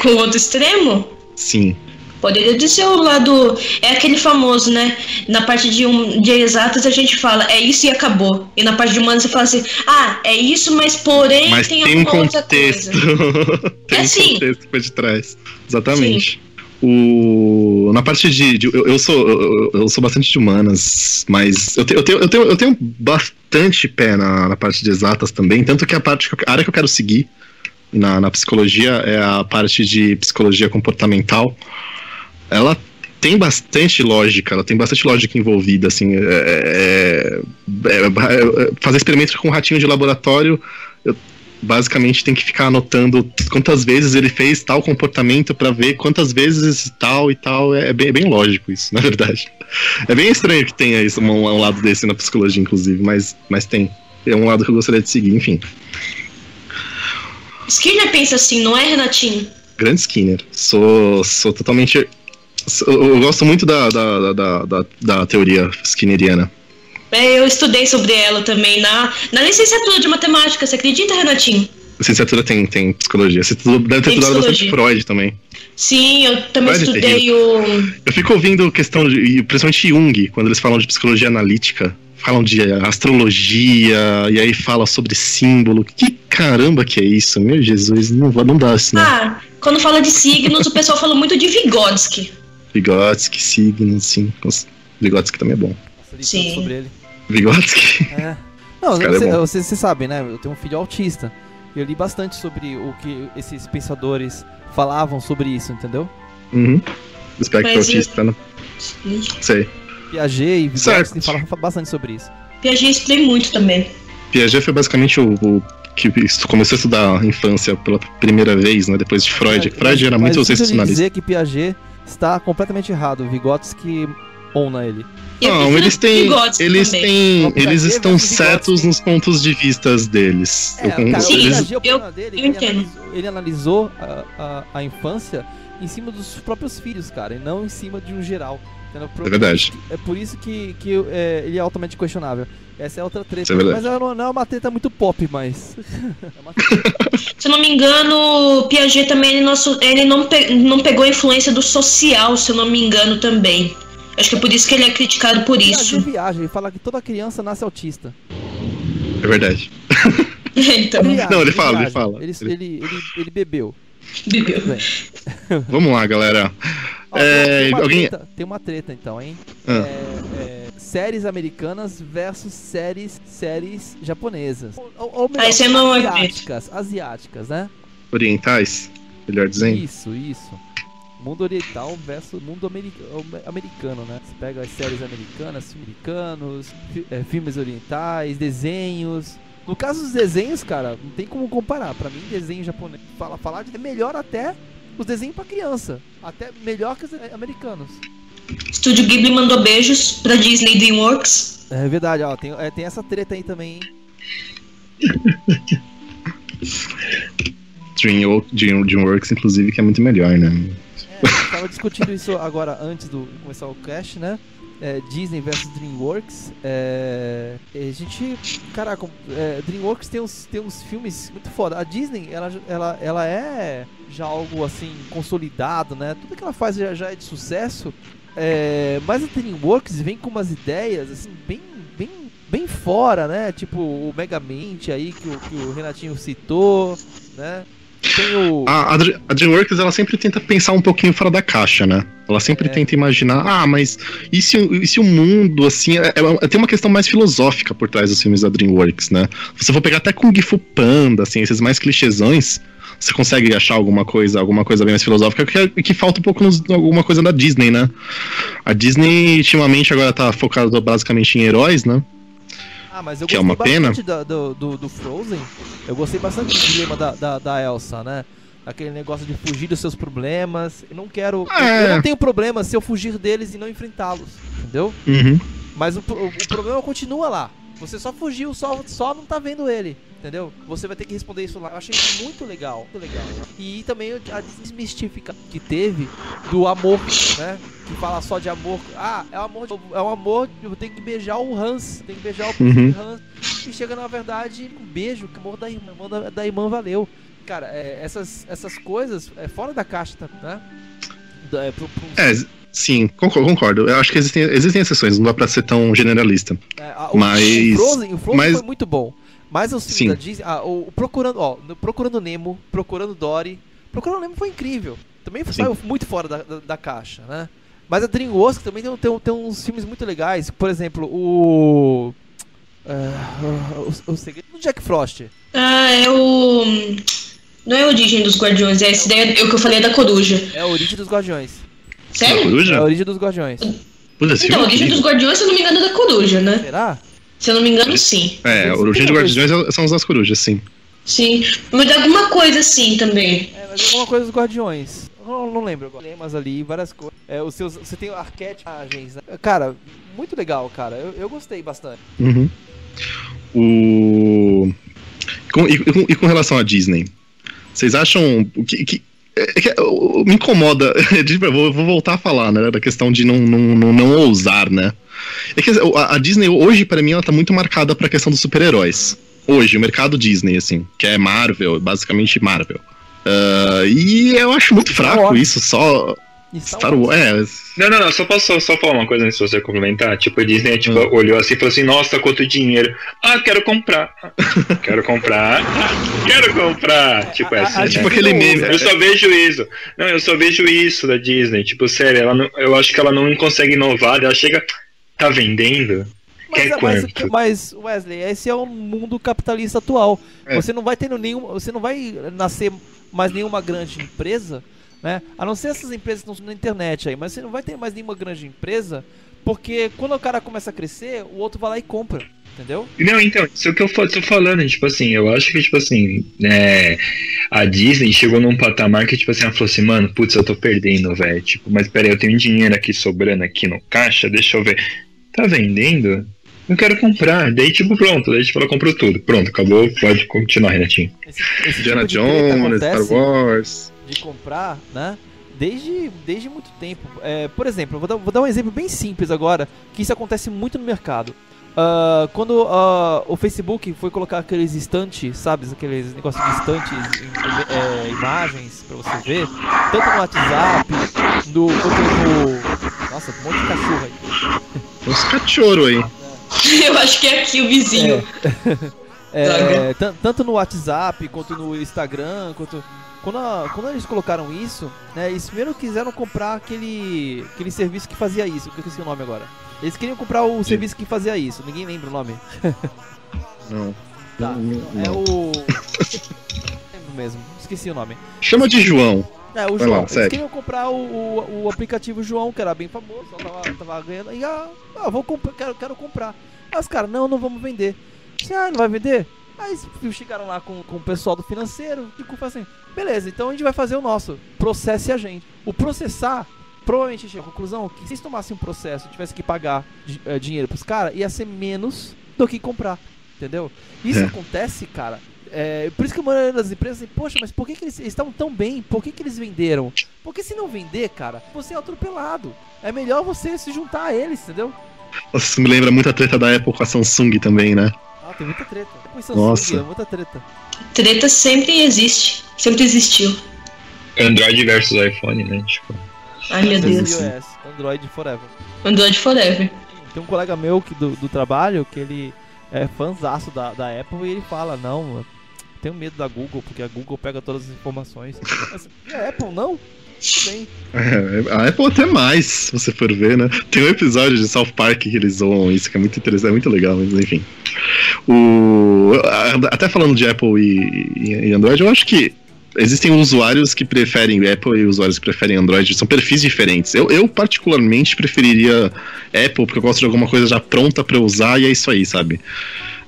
Com outro extremo? Sim. Poderia dizer o lado. É aquele famoso, né? Na parte de, um, de exatas a gente fala, é isso e acabou. E na parte de humanos você fala assim, ah, é isso, mas porém mas tem, tem um contexto. tem é um sim. contexto por detrás. Exatamente. Sim. O, na parte de. de eu, eu, sou, eu, eu, sou bastante de humanas, mas eu, te, eu, tenho, eu, tenho, eu tenho bastante pé na, na parte de exatas também. Tanto que a, parte, a área que eu quero seguir na, na psicologia é a parte de psicologia comportamental ela tem bastante lógica, ela tem bastante lógica envolvida, assim, é, é, é, é fazer experimentos com um ratinho de laboratório, eu, basicamente tem que ficar anotando quantas vezes ele fez tal comportamento para ver quantas vezes tal e tal, é, bem, bem lógico isso, na verdade. É bem estranho que tenha isso, um, um lado desse na psicologia, inclusive, mas, mas tem. É um lado que eu gostaria de seguir, enfim. Skinner pensa assim, não é, Renatinho? Grande Skinner. Sou, sou totalmente eu gosto muito da, da, da, da, da teoria skinneriana. É, eu estudei sobre ela também na, na licenciatura de matemática, você acredita, Renatinho? Licenciatura tem, tem psicologia. Você deve ter estudado bastante Freud também. Sim, eu também Freud é estudei é o. Eu fico ouvindo questão de. Principalmente Jung, quando eles falam de psicologia analítica. Falam de astrologia, e aí fala sobre símbolo. Que caramba que é isso? Meu Jesus, não, não dá assim. Ah, quando fala de signos, o pessoal fala muito de Vygotsky. Vygotsky, signo, sim. Vygotsky também é bom. Sim. Sobre ele. Vygotsky? É. Não, você, é você, você sabe, né? Eu tenho um filho autista. Eu li bastante sobre o que esses pensadores falavam sobre isso, entendeu? Uhum. Espectro autista, né? Sei. Piaget e Vygotsky falavam bastante sobre isso. Piaget estudei muito também. Piaget foi basicamente o, o que começou a estudar a infância pela primeira vez, né? Depois de Freud. É, Freud era muito sensacionalista. dizer que Piaget está completamente errado. O Vygotsky ona ele. Não, eles têm. Eles têm. Eles estão certos nos pontos de vista deles. É, eu, cara, eles... eu, eu, dele, eu ele analisou, ele analisou a, a, a, infância em cima dos próprios filhos, cara, e não em cima de um geral. É verdade. É por isso que, que é, ele é altamente questionável. Essa é outra treta. É mas não, não é uma treta muito pop, mas. é Se eu não me engano, o Piaget também ele, nosso, ele não, pe, não pegou a influência do social, se eu não me engano também. Acho que é por isso que ele é criticado por Piaget isso. viagem, ele fala que toda criança nasce autista. É verdade. então. não, ele fala, ele fala. Ele, ele, ele, ele bebeu. Bebeu. Vamos lá, galera. é, tem, uma alguém... treta, tem uma treta então, hein? Ah. É, é, séries americanas versus séries, séries japonesas. Ou, ou melhor, asiáticas, asiáticas, né? Orientais, melhor dizendo. Isso, isso. Mundo oriental versus mundo americano, né? Você pega as séries americanas, americanos, é, filmes orientais, desenhos. No caso dos desenhos, cara, não tem como comparar. Para mim, desenho japonês, fala, falar de é melhor até os desenhos para criança, até melhor que os americanos. Estúdio Ghibli mandou beijos pra Disney DreamWorks. É verdade, ó, tem, é, tem essa treta aí também, hein? Dream, Dream, DreamWorks, inclusive, que é muito melhor, né? É, eu tava discutindo isso agora antes do começar o cast, né? É, Disney versus DreamWorks. É, a gente. Caraca, é, DreamWorks tem uns, tem uns filmes muito foda. A Disney, ela, ela, ela é já algo assim consolidado, né? Tudo que ela faz já, já é de sucesso. É, mas a DreamWorks vem com umas ideias assim bem, bem, bem fora, né? Tipo o Megamente aí que o, que o Renatinho citou, né? O... A, a, DreamWorks ela sempre tenta pensar um pouquinho fora da caixa, né? Ela sempre é. tenta imaginar, ah, mas e se, e se o mundo, assim, é, é, tem uma questão mais filosófica por trás dos filmes da DreamWorks, né? Se você for pegar até com Gifu Panda, assim, esses mais clichêsões, você consegue achar alguma coisa, alguma coisa bem mais filosófica, que, que falta um pouco nos, alguma coisa da Disney, né? A Disney, ultimamente, agora tá focada basicamente em heróis, né? Ah, mas eu que é uma pena. Do, do, do, Frozen. Eu gostei bastante do dilema da, da, da, Elsa, né? Aquele negócio de fugir dos seus problemas. Eu não quero. É. Eu, eu, não tenho problema se eu fugir deles e não enfrentá-los. Entendeu? Uhum. Mas o, o, o problema continua lá. Você só fugiu, só, só não tá vendo ele entendeu? Você vai ter que responder isso lá. Eu achei muito legal, muito legal. E também a desmistificação que teve do amor, né? Que fala só de amor. Ah, é um amor, é um amor, eu tenho que beijar o Hans, tem que beijar o uhum. Hans. E chega na verdade um beijo, que amor da irmã, da, da irmã valeu. Cara, é, essas, essas coisas é fora da caixa, né? É, pro, pro... é, sim, concordo, concordo. Eu acho que existem, existem exceções, não dá pra ser tão generalista. É, a, o, mas. O Frozen, o Frozen mas... foi muito bom. Mas o filme da Disney. Ah, o, o, Procurando. Ó, Procurando Nemo, Procurando Dory. Procurando Nemo foi incrível. Também Sim. saiu muito fora da, da, da, caixa, né? Mas a DreamWorks também tem, tem, tem, uns filmes muito legais. Por exemplo, o. Uh, o, o, Segredo do Jack Frost. Ah, é o. Não é a origem dos Guardiões, é esse daí é o que eu falei é da coruja. É a origem dos Guardiões. Sério? É a origem dos Guardiões. Então, a origem dos Guardiões, se eu não me engano, é da coruja, né? Será? Se eu não me engano, sim. É, o Origem de Guardiões são os das corujas, sim. Sim, mas alguma coisa assim também. É, mas alguma coisa dos Guardiões. Não, não lembro agora. Temas ali, várias coisas. É, os seus, você tem arquétipos, né? Cara, muito legal, cara. Eu, eu gostei bastante. Uhum. O... Com, e, com, e, com, relação à Disney, vocês acham que, que é, é, me incomoda, vou, vou, voltar a falar, né, da questão de não, não, não, não ousar, né? É que a, a Disney hoje, para mim, ela tá muito marcada pra questão dos super-heróis. Hoje, o mercado Disney, assim, que é Marvel, basicamente Marvel. Uh, e eu acho muito fraco isso, só. Star Wars. É. Não, não, não, só posso só falar uma coisa antes de você complementar. Tipo, a Disney tipo, hum. olhou assim e falou assim: Nossa, quanto dinheiro. Ah, quero comprar. quero comprar. quero comprar. Tipo, essa. Ah, tipo aquele meme. Eu só vejo isso. Não, eu só vejo isso da Disney. Tipo, sério, ela não, eu acho que ela não consegue inovar. Ela chega. Tá vendendo? Mas, Quer mas, quanto? mas, Wesley, esse é o mundo capitalista atual. É. Você não vai tendo nenhum. Você não vai nascer mais nenhuma grande empresa, né? A não ser essas empresas que estão na internet aí, mas você não vai ter mais nenhuma grande empresa, porque quando o cara começa a crescer, o outro vai lá e compra. Entendeu? Não, então, isso é o que eu tô falando, tipo assim, eu acho que, tipo assim, é, a Disney chegou num patamar que, tipo assim, ela falou assim, mano, putz, eu tô perdendo, velho. Tipo, mas peraí, eu tenho dinheiro aqui sobrando aqui no caixa, deixa eu ver tá vendendo? Eu quero comprar. Daí, tipo, pronto. Daí, tipo, ela comprou tudo. Pronto, acabou. Pode continuar, Renatinho. Esse, esse Indiana tipo Jones, Star Wars. De comprar, né? Desde, desde muito tempo. É, por exemplo, vou dar, vou dar um exemplo bem simples agora, que isso acontece muito no mercado. Uh, quando uh, o Facebook foi colocar aqueles estantes, sabe? Aqueles negócios de estantes, é, imagens pra você ver, tanto no WhatsApp, no, quanto no. Nossa, um monte de cachorro aí. Uns cachorro aí. Eu acho que é aqui o vizinho. É, é, tanto no WhatsApp quanto no Instagram, quanto. Quando, a, quando eles colocaram isso, né, eles primeiro quiseram comprar aquele, aquele serviço que fazia isso. Eu esqueci o nome agora. Eles queriam comprar o Sim. serviço que fazia isso. Ninguém lembra o nome. Não. Tá. Não, é o. lembro mesmo. Esqueci o nome. Chama de João. É, o Vai João. Lá, eles queriam comprar o, o, o, aplicativo João, que era bem famoso, tava, tava ganhando. E ah, ah vou comprar, quero, quero comprar. Aí os caras, não, não vamos vender. Ah, não vai vender? Aí chegaram lá com, com o pessoal do financeiro e tipo assim, beleza, então a gente vai fazer o nosso. Processe a gente. O processar, provavelmente chega à conclusão que se eles tomassem um processo e tivesse que pagar uh, dinheiro pros caras, ia ser menos do que comprar. Entendeu? Isso é. acontece, cara, é, por isso que a maioria das empresas assim, poxa, mas por que, que eles estavam tão bem? Por que, que eles venderam? Porque se não vender, cara, você é atropelado. É melhor você se juntar a eles, entendeu? Isso me lembra muita treta da Apple com a Samsung também, né? Ah, tem muita treta. Com Samsung, Nossa. É muita treta. Treta sempre existe. Sempre existiu. Android versus iPhone, né? Tipo. Ai meu Deus. iOS, Android forever. Android forever. Tem um colega meu que, do, do trabalho que ele é fãzaço da, da Apple e ele fala, não, tenho medo da Google, porque a Google pega todas as informações. Mas, a Apple não? Bem. É, a Apple até mais, se você for ver, né? Tem um episódio de South Park que eles zoam isso, que é muito interessante, é muito legal, mas enfim. O, até falando de Apple e, e Android, eu acho que existem usuários que preferem Apple e usuários que preferem Android, são perfis diferentes. Eu, eu particularmente preferiria Apple porque eu gosto de alguma coisa já pronta para usar e é isso aí, sabe?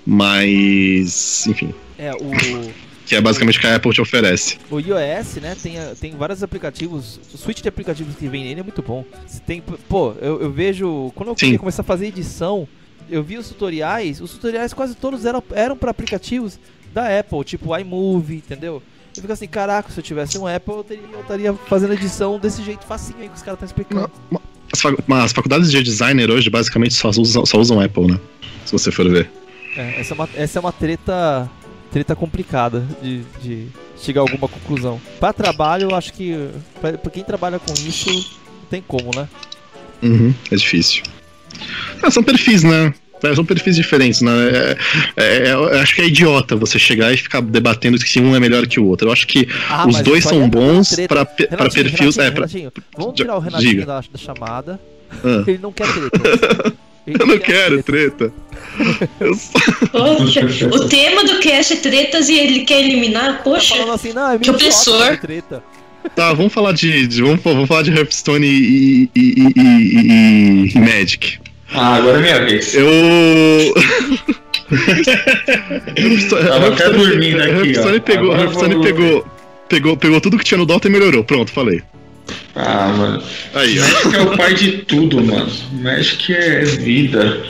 Mas, enfim. É, o. Que é basicamente o que a Apple te oferece. O iOS, né, tem, tem vários aplicativos. O suite de aplicativos que vem nele é muito bom. Tem, pô, eu, eu vejo. Quando eu começar a fazer edição, eu vi os tutoriais. Os tutoriais quase todos eram, eram para aplicativos da Apple, tipo iMovie, entendeu? Eu fico assim, caraca, se eu tivesse um Apple, eu, teria, eu estaria fazendo edição desse jeito facinho aí que os caras estão explicando. As faculdades de designer hoje basicamente só usam, só usam Apple, né? Se você for ver. É, essa é uma, essa é uma treta treta complicada de, de chegar a alguma conclusão. Para trabalho, eu acho que para quem trabalha com isso, não tem como, né? Uhum, é difícil. Ah, são perfis, né? É, são perfis diferentes, né? É, é, é, eu acho que é idiota você chegar e ficar debatendo se um é melhor que o outro. Eu acho que ah, os dois são é bons para perfis. é, pra... Vamos tirar o Renatinho da, da, chamada. Ah. Ele não quer treta. Eu não quero treta. Poxa, o tema do cast é tretas e ele quer eliminar? Poxa, tá assim, não, é que opressor. Tá, vamos falar de, de, vamos, vamos falar de Hearthstone e, e, e, e, Magic. Ah, agora é minha vez. Eu. Tava até dormindo aqui. Hearthstone pegou, Hearthstone pegou, pegou, pegou tudo que tinha no Dota e melhorou. Pronto, falei. Ah, mano. Aí, ó. Magic é o pai de tudo, mano. Magic é vida.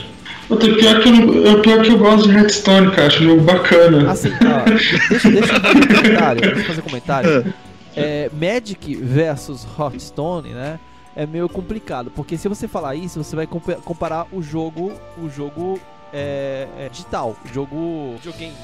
Outra, pior que eu, pior que eu gosto de Hearthstone, cara. Acho um jogo bacana. Assim, ó, deixa, deixa eu fazer um comentário. Deixa eu fazer um comentário. É, Magic versus Hearthstone, né? É meio complicado, porque se você falar isso, você vai comparar o jogo, o jogo é, é, digital, jogo videogame,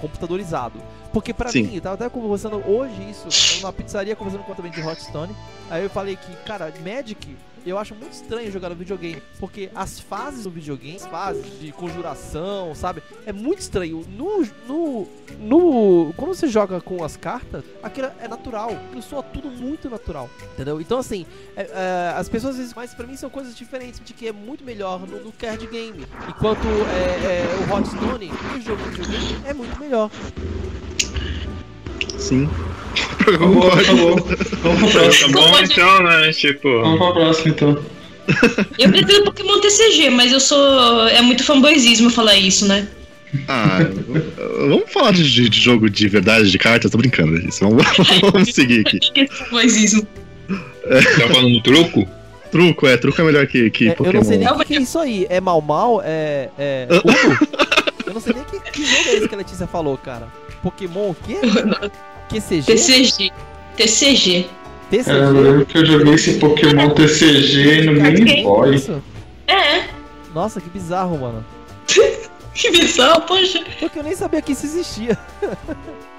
computadorizado. Porque pra Sim. mim, eu tava até conversando hoje isso, numa pizzaria conversando com também de Hotstone. Aí eu falei que, cara, Magic eu acho muito estranho jogar no videogame, porque as fases do videogame, as fases de conjuração, sabe? É muito estranho. No, no, no quando você joga com as cartas, aquilo é natural, aquilo soa tudo muito natural, entendeu? Então assim, é, é, as pessoas vezes, mas para mim são coisas diferentes, de que é muito melhor no, no card game, enquanto é, é o Hot Stone, no jogo de videogame, é muito melhor. Sim. Acabou, acabou. Vamos pra próxima. Tá bom então, né? Tipo. Vamos pra próxima então. Eu prefiro Pokémon TCG, mas eu sou. É muito fanboyzismo falar isso, né? Ah, vamos falar de, de, jogo de verdade de cartas? Tô brincando disso. Vamos, vamos seguir aqui. fanboyzismo. Tá falando do truco? Truco, é, truco é melhor que, que é, Pokémon. Eu não sei nem o que é isso aí. É mal mal? É. é Uno? eu não sei nem que, que jogo é esse que a Letícia falou, cara. Pokémon o quê? QCG? TCG. TCG. TCG? É, eu lembro que eu joguei esse Pokémon TCG no Game Boy. É. Nossa, que bizarro, mano. que bizarro, poxa. Porque eu nem sabia que isso existia.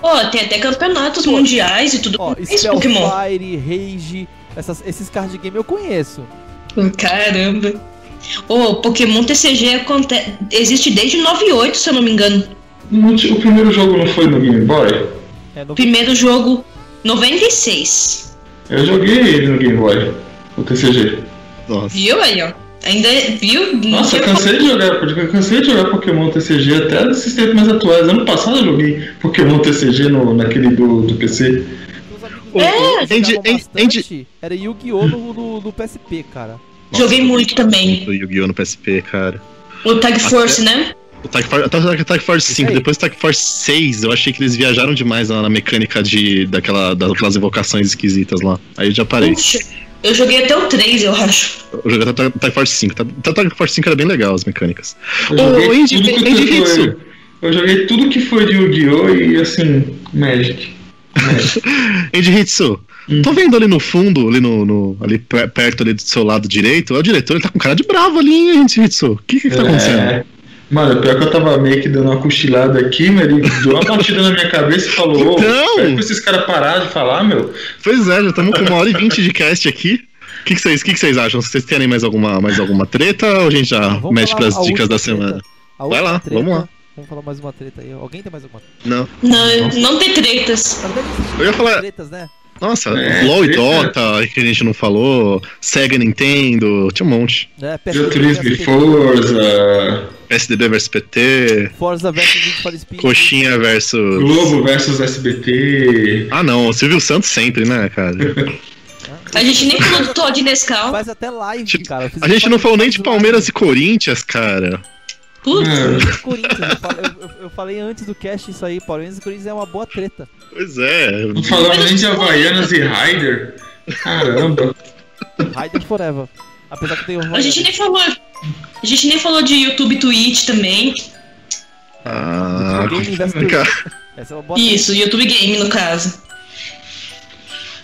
Ó, oh, tem até campeonatos Pô, mundiais e tudo ó, mais Pokémon. Fire, Rage, essas, esses card game eu conheço. Caramba. O oh, Pokémon TCG existe desde 98, se eu não me engano. O primeiro jogo não foi no Game Boy? É no... Primeiro jogo, 96. Eu joguei ele no Game Boy, o TCG. Nossa. Viu aí, ó? Ainda viu? Nossa, eu cansei de jogar, eu cansei de jogar Pokémon TCG até nesses tempos mais atuais. Ano passado eu joguei Pokémon TCG no, naquele do, do PC. É. Andy, Andy- bastante, era Yu-Gi-Oh! No, no, no PSP, cara. Joguei muito também. Do Yu-Gi-Oh! no PSP, cara. O Tag Force, né? O Tag Force, até Tag Force 5, aí. depois do Tag Force 6, eu achei que eles viajaram demais lá na mecânica de, daquela, daquelas evocações esquisitas lá. Aí eu já parei. Puxa, eu joguei até o 3, eu acho. Eu joguei até o Tag Force 5. Até o Tag Force 5 era bem legal as mecânicas. Eu Ô, joguei Andy- tudo que Andy foi- Hitsu. Eu joguei tudo que foi de Yu-Gi-Oh! e assim, Magic. Andy Hitsu, Hum. tô vendo ali no fundo, ali no, no- ali per- perto ali do seu lado direito, o diretor ele tá com cara de bravo ali, hein, Andy Hitsu? O que que tá acontecendo? É. Mano, pior que eu tava meio que dando uma cochilada aqui, mas ele deu uma batida na minha cabeça e falou: Ô, Então! pede pra esses caras parar de falar, meu. Pois é, já estamos com uma hora e vinte de cast aqui. O que, vocês, que, que vocês acham? Vocês terem mais alguma, mais alguma treta ou a gente já Vamos mexe pras dicas da treta. semana? A Vai lá, treta- vamos lá. Vamos falar mais uma treta aí. Alguém tem mais alguma? Não. Não, não tem tretas. Eu ia falar- tretas, né? Nossa, É, LOL e. Dota, que a gente não falou, Sega Nintendo, tinha um monte. É, PSP, Forza, SDB vs PT, Forza for Speed. Coxinha versus. Globo versus SBT. Ah não, Silvio Santos sempre, né, cara? A gente nem falou do Todd Nescau. Faz até live, Tipo, cara. A gente não falou nem de. Palmeiras e Corinthians, cara. Putz. É, Corinthians, eu falei, eu- eu- falei antes do cast isso aí, Palmeiras e Corinthians é uma boa treta. Pois é. não falamos nem de Havaianas e Ryder. Caramba. Raider Forever. Apesar que tem o A gente nem falou. A gente nem falou de YouTube e Twitch também. Ah, Game Invest cara. Essa é uma boa Isso, YouTube Game no caso.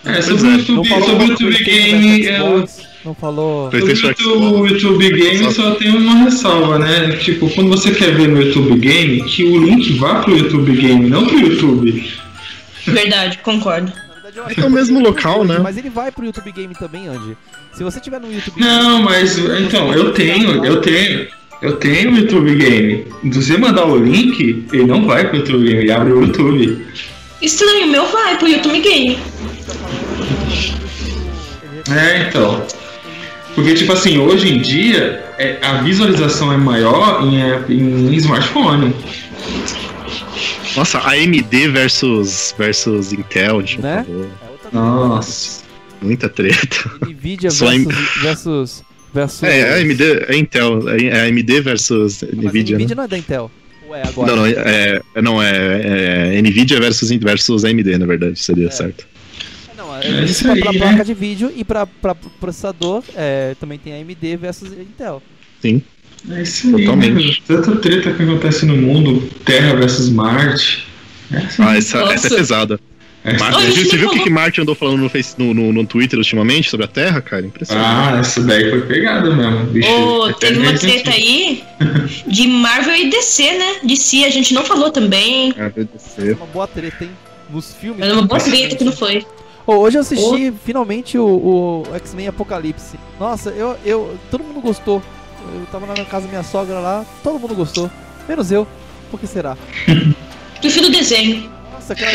É, sobre o Não YouTube, sobre o YouTube Game, eu, Não falou. o YouTube Game só tem uma ressalva, né? Tipo, quando você quer ver no YouTube Game, que o link vá pro YouTube Game, não pro YouTube. Verdade, concordo. É o mesmo local, né? Mas ele vai pro YouTube Game também, Andy. Se você tiver no YouTube Não, mas então, eu tenho, eu tenho. Eu tenho o YouTube Game. Se você mandar o link, ele não vai pro YouTube Game, ele abre o YouTube. Estranho, o meu vai pro YouTube Game. É, então. Porque, tipo assim, hoje em dia, é, a visualização é maior em, em smartphone. Nossa, AMD versus, versus Intel, não Né? É Nossa. Muita treta. Nvidia Só versus, versus. versus. É, a AMD, é Intel, é AMD versus Mas Nvidia, né? Nvidia não é da Intel. Ou é agora? Não, não, é, é- não, é, é Nvidia versus, versus AMD, na verdade, seria É. certo. É é, isso pra, aí, pra né? placa de vídeo e pra, pra processador é, também tem AMD versus Intel. Sim. É isso aí, Totalmente. né? Tanta treta que acontece no mundo, Terra versus Marte. É assim. Ah, essa, essa é pesada. É. Mar- Olha, você a gente viu o que, que Martin andou falando no, face, no, no, no Twitter ultimamente sobre a Terra, cara? Impressionante. Ah, essa daí foi pegada mesmo. Bicho, Ô, teve uma é treta aí de Marvel e DC, né? DC a gente não falou também. Deve É ser. uma boa treta, hein? Nos filmes. Era uma boa treta que não foi. Hoje eu assisti finalmente o, o X-Men Apocalipse. Nossa, eu, eu. Todo mundo gostou. Eu tava na casa da minha sogra lá, todo mundo gostou. Menos eu. Por que será? Prefiro o desenho. Nossa, aquela.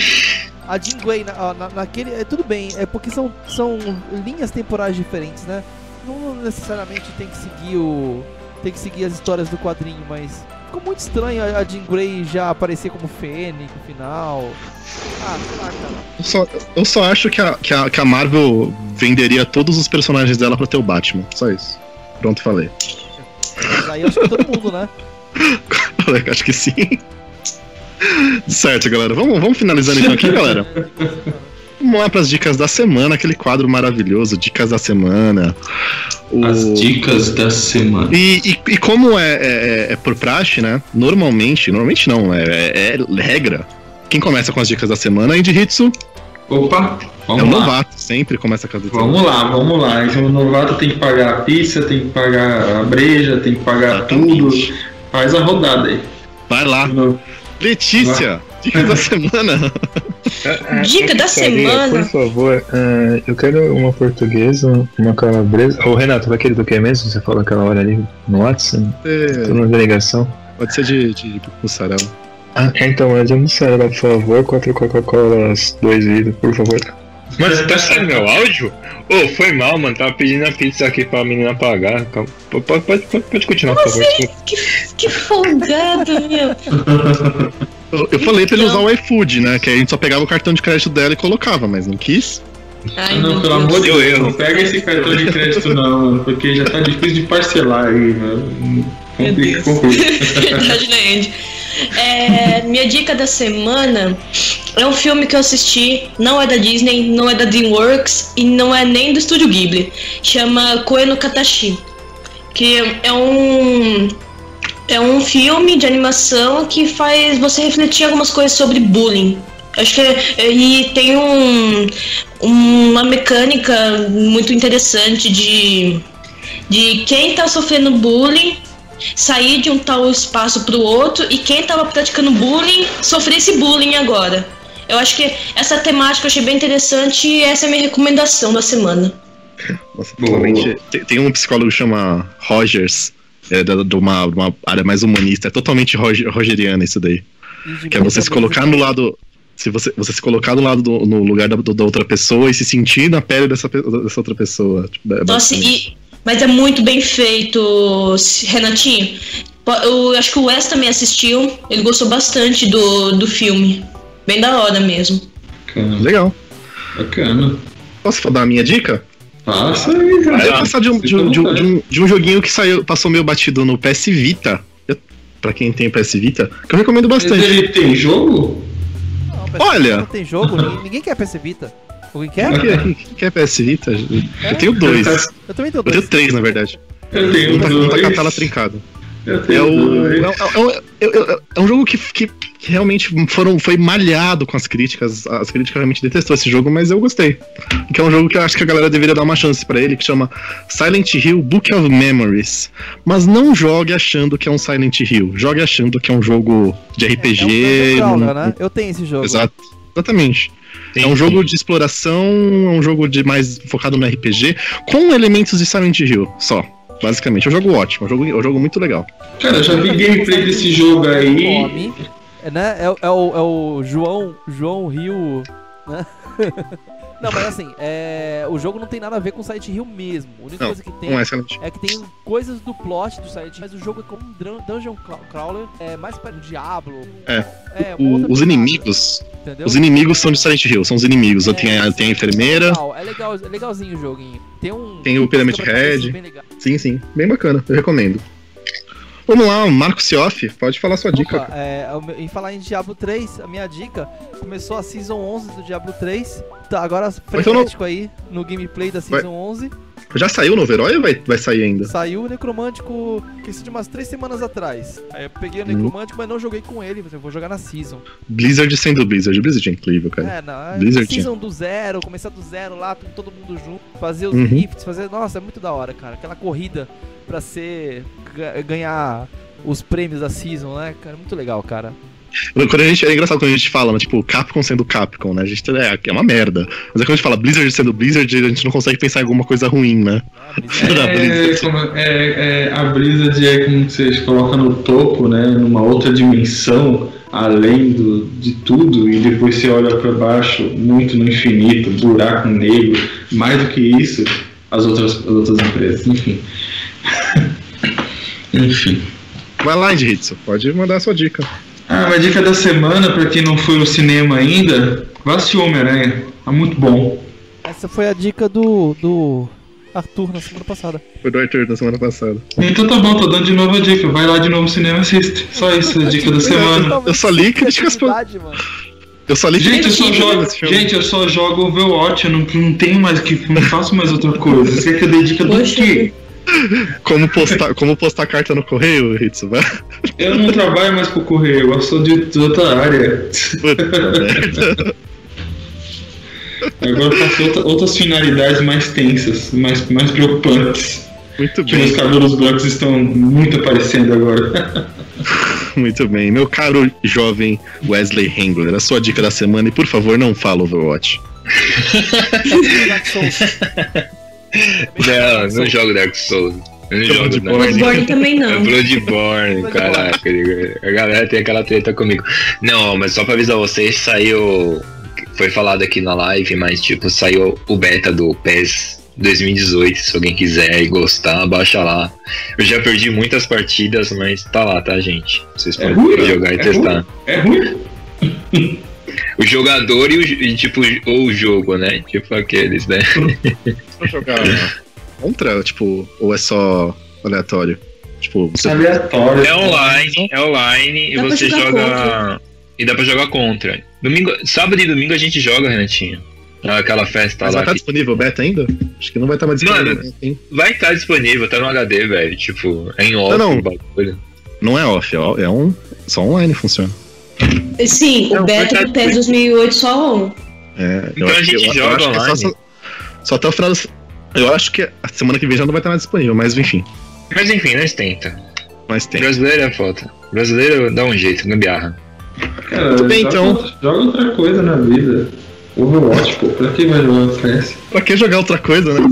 A Jean Grey, na, na- naquele. É, tudo bem, é porque são, são linhas temporais diferentes, né? Não necessariamente tem que seguir o. Tem que seguir as histórias do quadrinho, mas. Ficou muito estranho a, a Jean Grey já aparecer como Fênix no final. Ah, sei lá, cara. Eu só, eu só acho que a, que, a, que a Marvel venderia todos os personagens dela pra ter o Batman. Só isso. Pronto, falei. Mas aí eu acho que todo mundo, né? acho que sim. Certo, galera. Vamos, vamos finalizando então aqui, galera. Vamos lá pras dicas da semana, aquele quadro maravilhoso, Dicas da Semana. O- As dicas da semana. E, e- e como é, é- é por praxe, né? Normalmente, normalmente não, é, é- é regra. Quem começa com as dicas da semana é Indy Hitsu, Opa, é o vamos lá. novato, sempre começa com as dicas. Vamos lá, vamos lá. Então o novato tem que pagar a pizza, tem que pagar a breja, tem que pagar tudo. Exatamente. Faz a rodada aí. Vai lá, Letícia, dicas da semana. Dica da semana. Por favor, ah, eu quero uma portuguesa, uma calabresa. Ô Renato, vai querer do que mesmo? Você falou aquela hora ali no WhatsApp? É, Tô numa ligação. pode ser de, de mussarela. Ah, então, é de mussarela, por favor. Quatro Coca-Colas, dois vidros, por favor. Mano, você tá saindo meu áudio? Ô, foi mal, mano. Tava pedindo a pizza aqui pra menina pagar. Calma. Pode, pode, pode, pode continuar, por favor. desculpa. Que, que folgado, meu. Eu, eu falei pra ele usar o iFood, né? Que a gente só pegava o cartão de crédito dela e colocava, mas não quis. Ai, não, pelo amor de Deus, não pega esse cartão de crédito não, porque já tá difícil de parcelar aí, mano. Complica, complica. Verdade, né, Andy? É, minha dica da semana é um filme que eu assisti, não é da Disney, não é da DreamWorks e não é nem do Estúdio Ghibli. Chama Koe no Katashi, que é um é um filme de animação que faz você refletir algumas coisas sobre bullying. Acho que é, e tem um, uma mecânica muito interessante de, de quem está sofrendo bullying sair de um tal espaço para o outro e quem estava praticando bullying sofrer esse bullying agora. Eu acho que essa temática eu achei bem interessante e essa é a minha recomendação da semana. Nossa, tem, tem, um psicólogo que chama Rogers, é, de, uma, uma área mais humanista, é totalmente rogeriana isso daí. Que é você se colocar no lado. Se você, você se colocar do lado do, no lugar da, da outra pessoa e se sentir na pele dessa, dessa outra pessoa. Tipo, é Nossa, e, mas é muito bem feito, Renatinho. Eu acho que o Wes também assistiu. Ele gostou bastante do, do filme. Bem da hora mesmo. Bacana. Legal. Bacana. Posso dar a minha dica? Passa aí, cara. Eu passar de um, de, um, de, um, de, um, de um joguinho que saiu, passou meio batido no PS Vita. Eu, pra quem tem PS Vita, que eu recomendo bastante. Ele tem jogo? Não, Olha! Não tem jogo, ninguém quer PS Vita. Alguém quer? Quem quer PS Vita? É? Eu tenho dois. Eu também tenho dois. Eu tenho três, na verdade. Eu tenho um tá, dois. Um tá com a tela trincada. É, o, é, é, é, é, um jogo que, que, que, realmente foram, foi malhado com as críticas. As críticas realmente detestou esse jogo, mas eu gostei. Que é um jogo que eu acho que a galera deveria dar uma chance para ele, que chama Silent Hill Book of Memories. Mas não jogue achando que é um Silent Hill. Jogue achando que é um jogo de RPG. É, é um né? Eu tenho esse jogo. Exato. Exatamente. Sim, é um jogo de exploração, é um jogo de mais focado no RPG, com elementos de Silent Hill só. Basicamente, é um jogo ótimo, é um jogo, é um jogo muito legal. Cara, eu já vi gameplay desse jogo aí. É, né? é, é, o, é o João, João Rio, né? Não, mas assim, é... o jogo não tem nada a ver com Silent Hill mesmo. A única não, coisa que tem é, é, que tem coisas do plot do Silent Hill, mas o jogo é como um dungeon crawler, é mais para o Diablo. É. é o, os inimigos. Entendeu? Os inimigos são de Silent Hill, são os inimigos. É, tem, a, tem a enfermeira. Legal, é, legal, é legalzinho o joguinho. Tem um. Tem o Pyramid Head. Sim, sim. Bem bacana, eu recomendo. Vamos lá, Marco Sioff, pode falar sua Opa, dica. É, em falar em Diablo 3, a minha dica começou a Season 11 do Diablo 3. Tá agora frenético aí no gameplay da Season vai... 11. Já saiu o novo herói ou vai, vai sair ainda? Saiu o Necromântico, que de umas três semanas atrás. Aí eu peguei o uhum. Necromântico, hum. mas não joguei com ele, mas eu vou jogar na Season. Blizzard sendo Blizzard, Blizzard é incrível, cara. É, não, é Blizzard Season do zero, começar do zero lá, com todo mundo junto, fazer os uhum. rifts, fazer... Nossa, é muito da hora, cara. Aquela corrida pra ser... ganhar os prêmios da Season, né, cara? Muito legal, cara. Quando a gente, é engraçado quando a gente fala, tipo, Capcom sendo Capcom, né? A gente é, é uma merda. Mas é quando a gente fala Blizzard sendo Blizzard, a gente não consegue pensar em alguma coisa ruim, né? Ah, é, como, é, é, a Blizzard é como vocês colocam no topo, né? Numa outra dimensão, além do, de tudo, e depois você olha para baixo, muito no infinito, buraco negro, mais do que isso, as outras, as outras empresas, enfim. enfim. Vai lá, Edson, pode mandar a sua dica. Ah, uma dica da semana, para quem não foi no cinema ainda, vá assistir Homem-Aranha. Tá muito bom. Essa foi a dica do, do Arthur na semana passada. Foi do Arthur na semana passada. Então tá bom, tô dando de novo a dica. Vai lá de novo no cinema e assiste. Só isso, a dica da semana. Eu só li críticas pra... Eu só li gente, eu só jogo, gente, eu só jogo Overwatch, eu não, não tenho mais que. não faço mais outra coisa. Você quer que eu dê dica do quê? Como postar, como postar carta no correio, Ritsu? Eu não trabalho mais com o correio, eu sou de outra área. Agora eu faço outra, outras finalidades mais tensas, mais, mais preocupantes. Muito que bem. Meus cabelos brancos estão muito aparecendo agora. Muito bem. Meu caro jovem Wesley Hengler, a sua dica da semana e por favor não fala Overwatch. Não, não jogo Dark Souls. Eu não jogo Bloodborne também não. É Bloodborne, caraca. A galera tem aquela treta comigo. Não, mas só pra avisar vocês, saiu. Foi falado aqui na live, mas tipo, saiu o beta do PES 2018, se alguém quiser e gostar, baixa lá. Eu já perdi muitas partidas, mas tá lá, tá, gente? Vocês é podem ruim, jogar e é testar. Ruim, é ruim. o jogador e, o, e, tipo, ou o jogo, né? Tipo aqueles, né? Pra jogar contra, tipo, ou é só aleatório? Tipo, você... aleatório. É online, é online dá e você joga. Contra. E dá pra jogar contra. Domingo, sábado e domingo a gente joga, Renatinho. Aquela festa Mas lá. Vai estar que... disponível beta ainda? Acho que não vai estar mais disponível. Mano, né? vai estar disponível, tá no HD, velho. Tipo, é em off não, não. bagulho. Não é off, é um. Só online funciona. Sim, não, o beta do PES 2008 só on. É, então a gente joga online. É só, só, até o final do, Eu acho que a semana que vem já não vai estar mais disponível, mas enfim. Mas enfim, nós tenta. Mas tem. Brasileiro é foda. Brasileiro dá um jeito, gambiarra. Cara, Muito bem, joga, então. Joga outra coisa na vida. Overwatch, pô, pra que vai jogar CS? Pra que jogar outra coisa, né?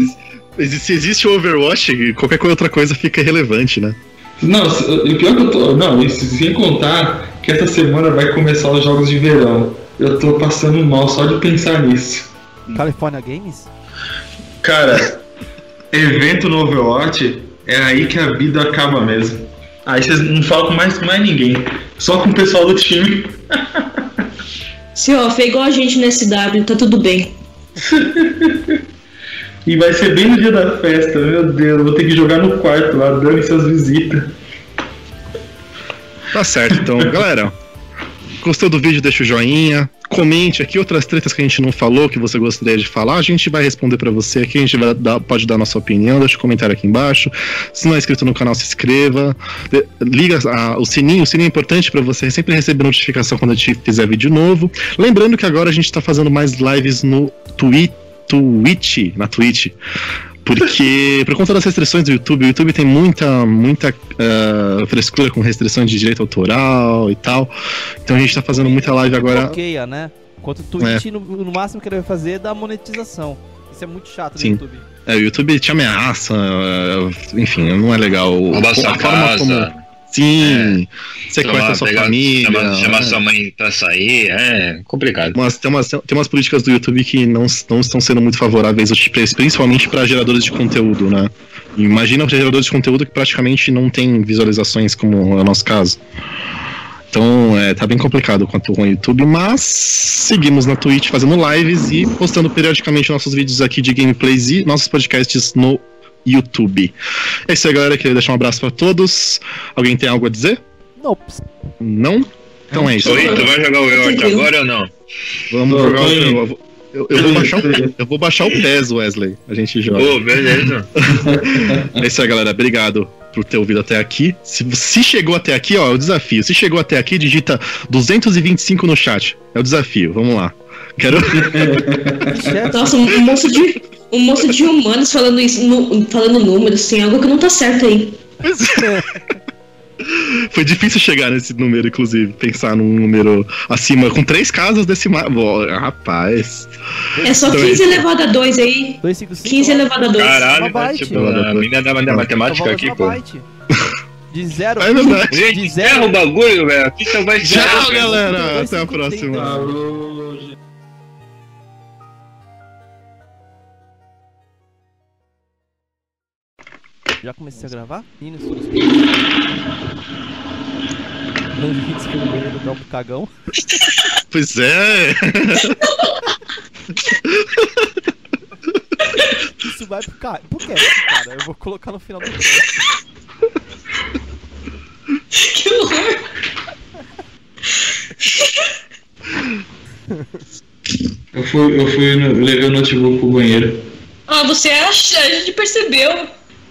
Se existe o Overwatch, qualquer outra coisa fica irrelevante, né? Não, o pior que eu tô. Não, isso sem contar que essa semana vai começar os jogos de verão. Eu tô passando mal só de pensar nisso. California Games? Cara, evento no Overwatch é aí que a vida acaba mesmo. Aí vocês não falam mais com mais ninguém. Só com o pessoal do time. Se ó, foi igual a gente no SW, tá tudo bem. e vai ser bem no dia da festa, meu Deus, vou ter que jogar no quarto lá, dando essas visitas. Tá certo, então, galera. Gostou do vídeo, deixa o joinha. Comente aqui outras tretas que a gente não falou, que você gostaria de falar. A gente vai responder para você aqui. A gente vai dar, pode dar nossa opinião. Deixa o um comentário aqui embaixo. Se não é inscrito no canal, se inscreva. Liga a, o sininho. O sininho é importante para você sempre receber notificação quando a gente fizer vídeo novo. Lembrando que agora a gente tá fazendo mais lives no Twitch. Twitch, na Twitch. Porque, por conta das restrições do YouTube, o YouTube tem muita, muita uh, frescura com restrições de direito autoral e tal. Então a gente tá fazendo muita live agora. Bloqueia, né? Enquanto o Twitch, é. no, no, máximo que ele vai fazer é dar monetização. Isso é muito chato Sim. no YouTube. É, o YouTube te ameaça, enfim, não é legal. a, a forma como Sim, é. sequestra sua pegar, família. Chama, chama é. sua mãe pra sair, é complicado. Mas tem umas, tem umas políticas do YouTube que não, não estão sendo muito favoráveis, principalmente para geradores de conteúdo, né? Imagina para geradores de conteúdo que praticamente não tem visualizações, como é o nosso caso. Então, é, tá bem complicado quanto com o YouTube, mas seguimos na Twitch fazendo lives e postando periodicamente nossos vídeos aqui de gameplays e nossos podcasts no YouTube. É isso aí, galera. Queria deixar um abraço para todos. Alguém tem algo a dizer? Não. Não? Então é isso. Oi, tu vai jogar o Overwatch agora ou não? Vamos jogar o eu, eu, vou baixar o, eu vou baixar o PES, Wesley. A gente joga. Ô, oh, beleza. é isso aí, galera. Obrigado por ter ouvido até aqui. Se, se chegou até aqui, ó, é o desafio. Se chegou até aqui, digita 225 no chat. É o desafio. Vamos lá. Quero. Nossa, um moço de, um moço de humanos falando isso, no, falando números, tem algo que não tá certo aí. Foi difícil chegar nesse número, inclusive. Pensar num número acima, com três casas decimais. Rapaz. É só 15 então, elevado a 2 aí. 255. 15 elevado a 2. Caralho, tá, tipo, a menina da matemática aqui, pô. De zero. É verdade. Gente, de zero. o bagulho, velho. Aqui só vai Tchau, galera. Até a próxima. Já comecei a gravar? Meninos, Grande hits pelo banheiro do Galpo Cagão. Pois é! Isso vai pro, ca... pro cast, cara. Eu vou colocar no final do cast. Que horror! Eu fui, eu fui levei o notebook pro banheiro. Ah, você acha? A gente percebeu.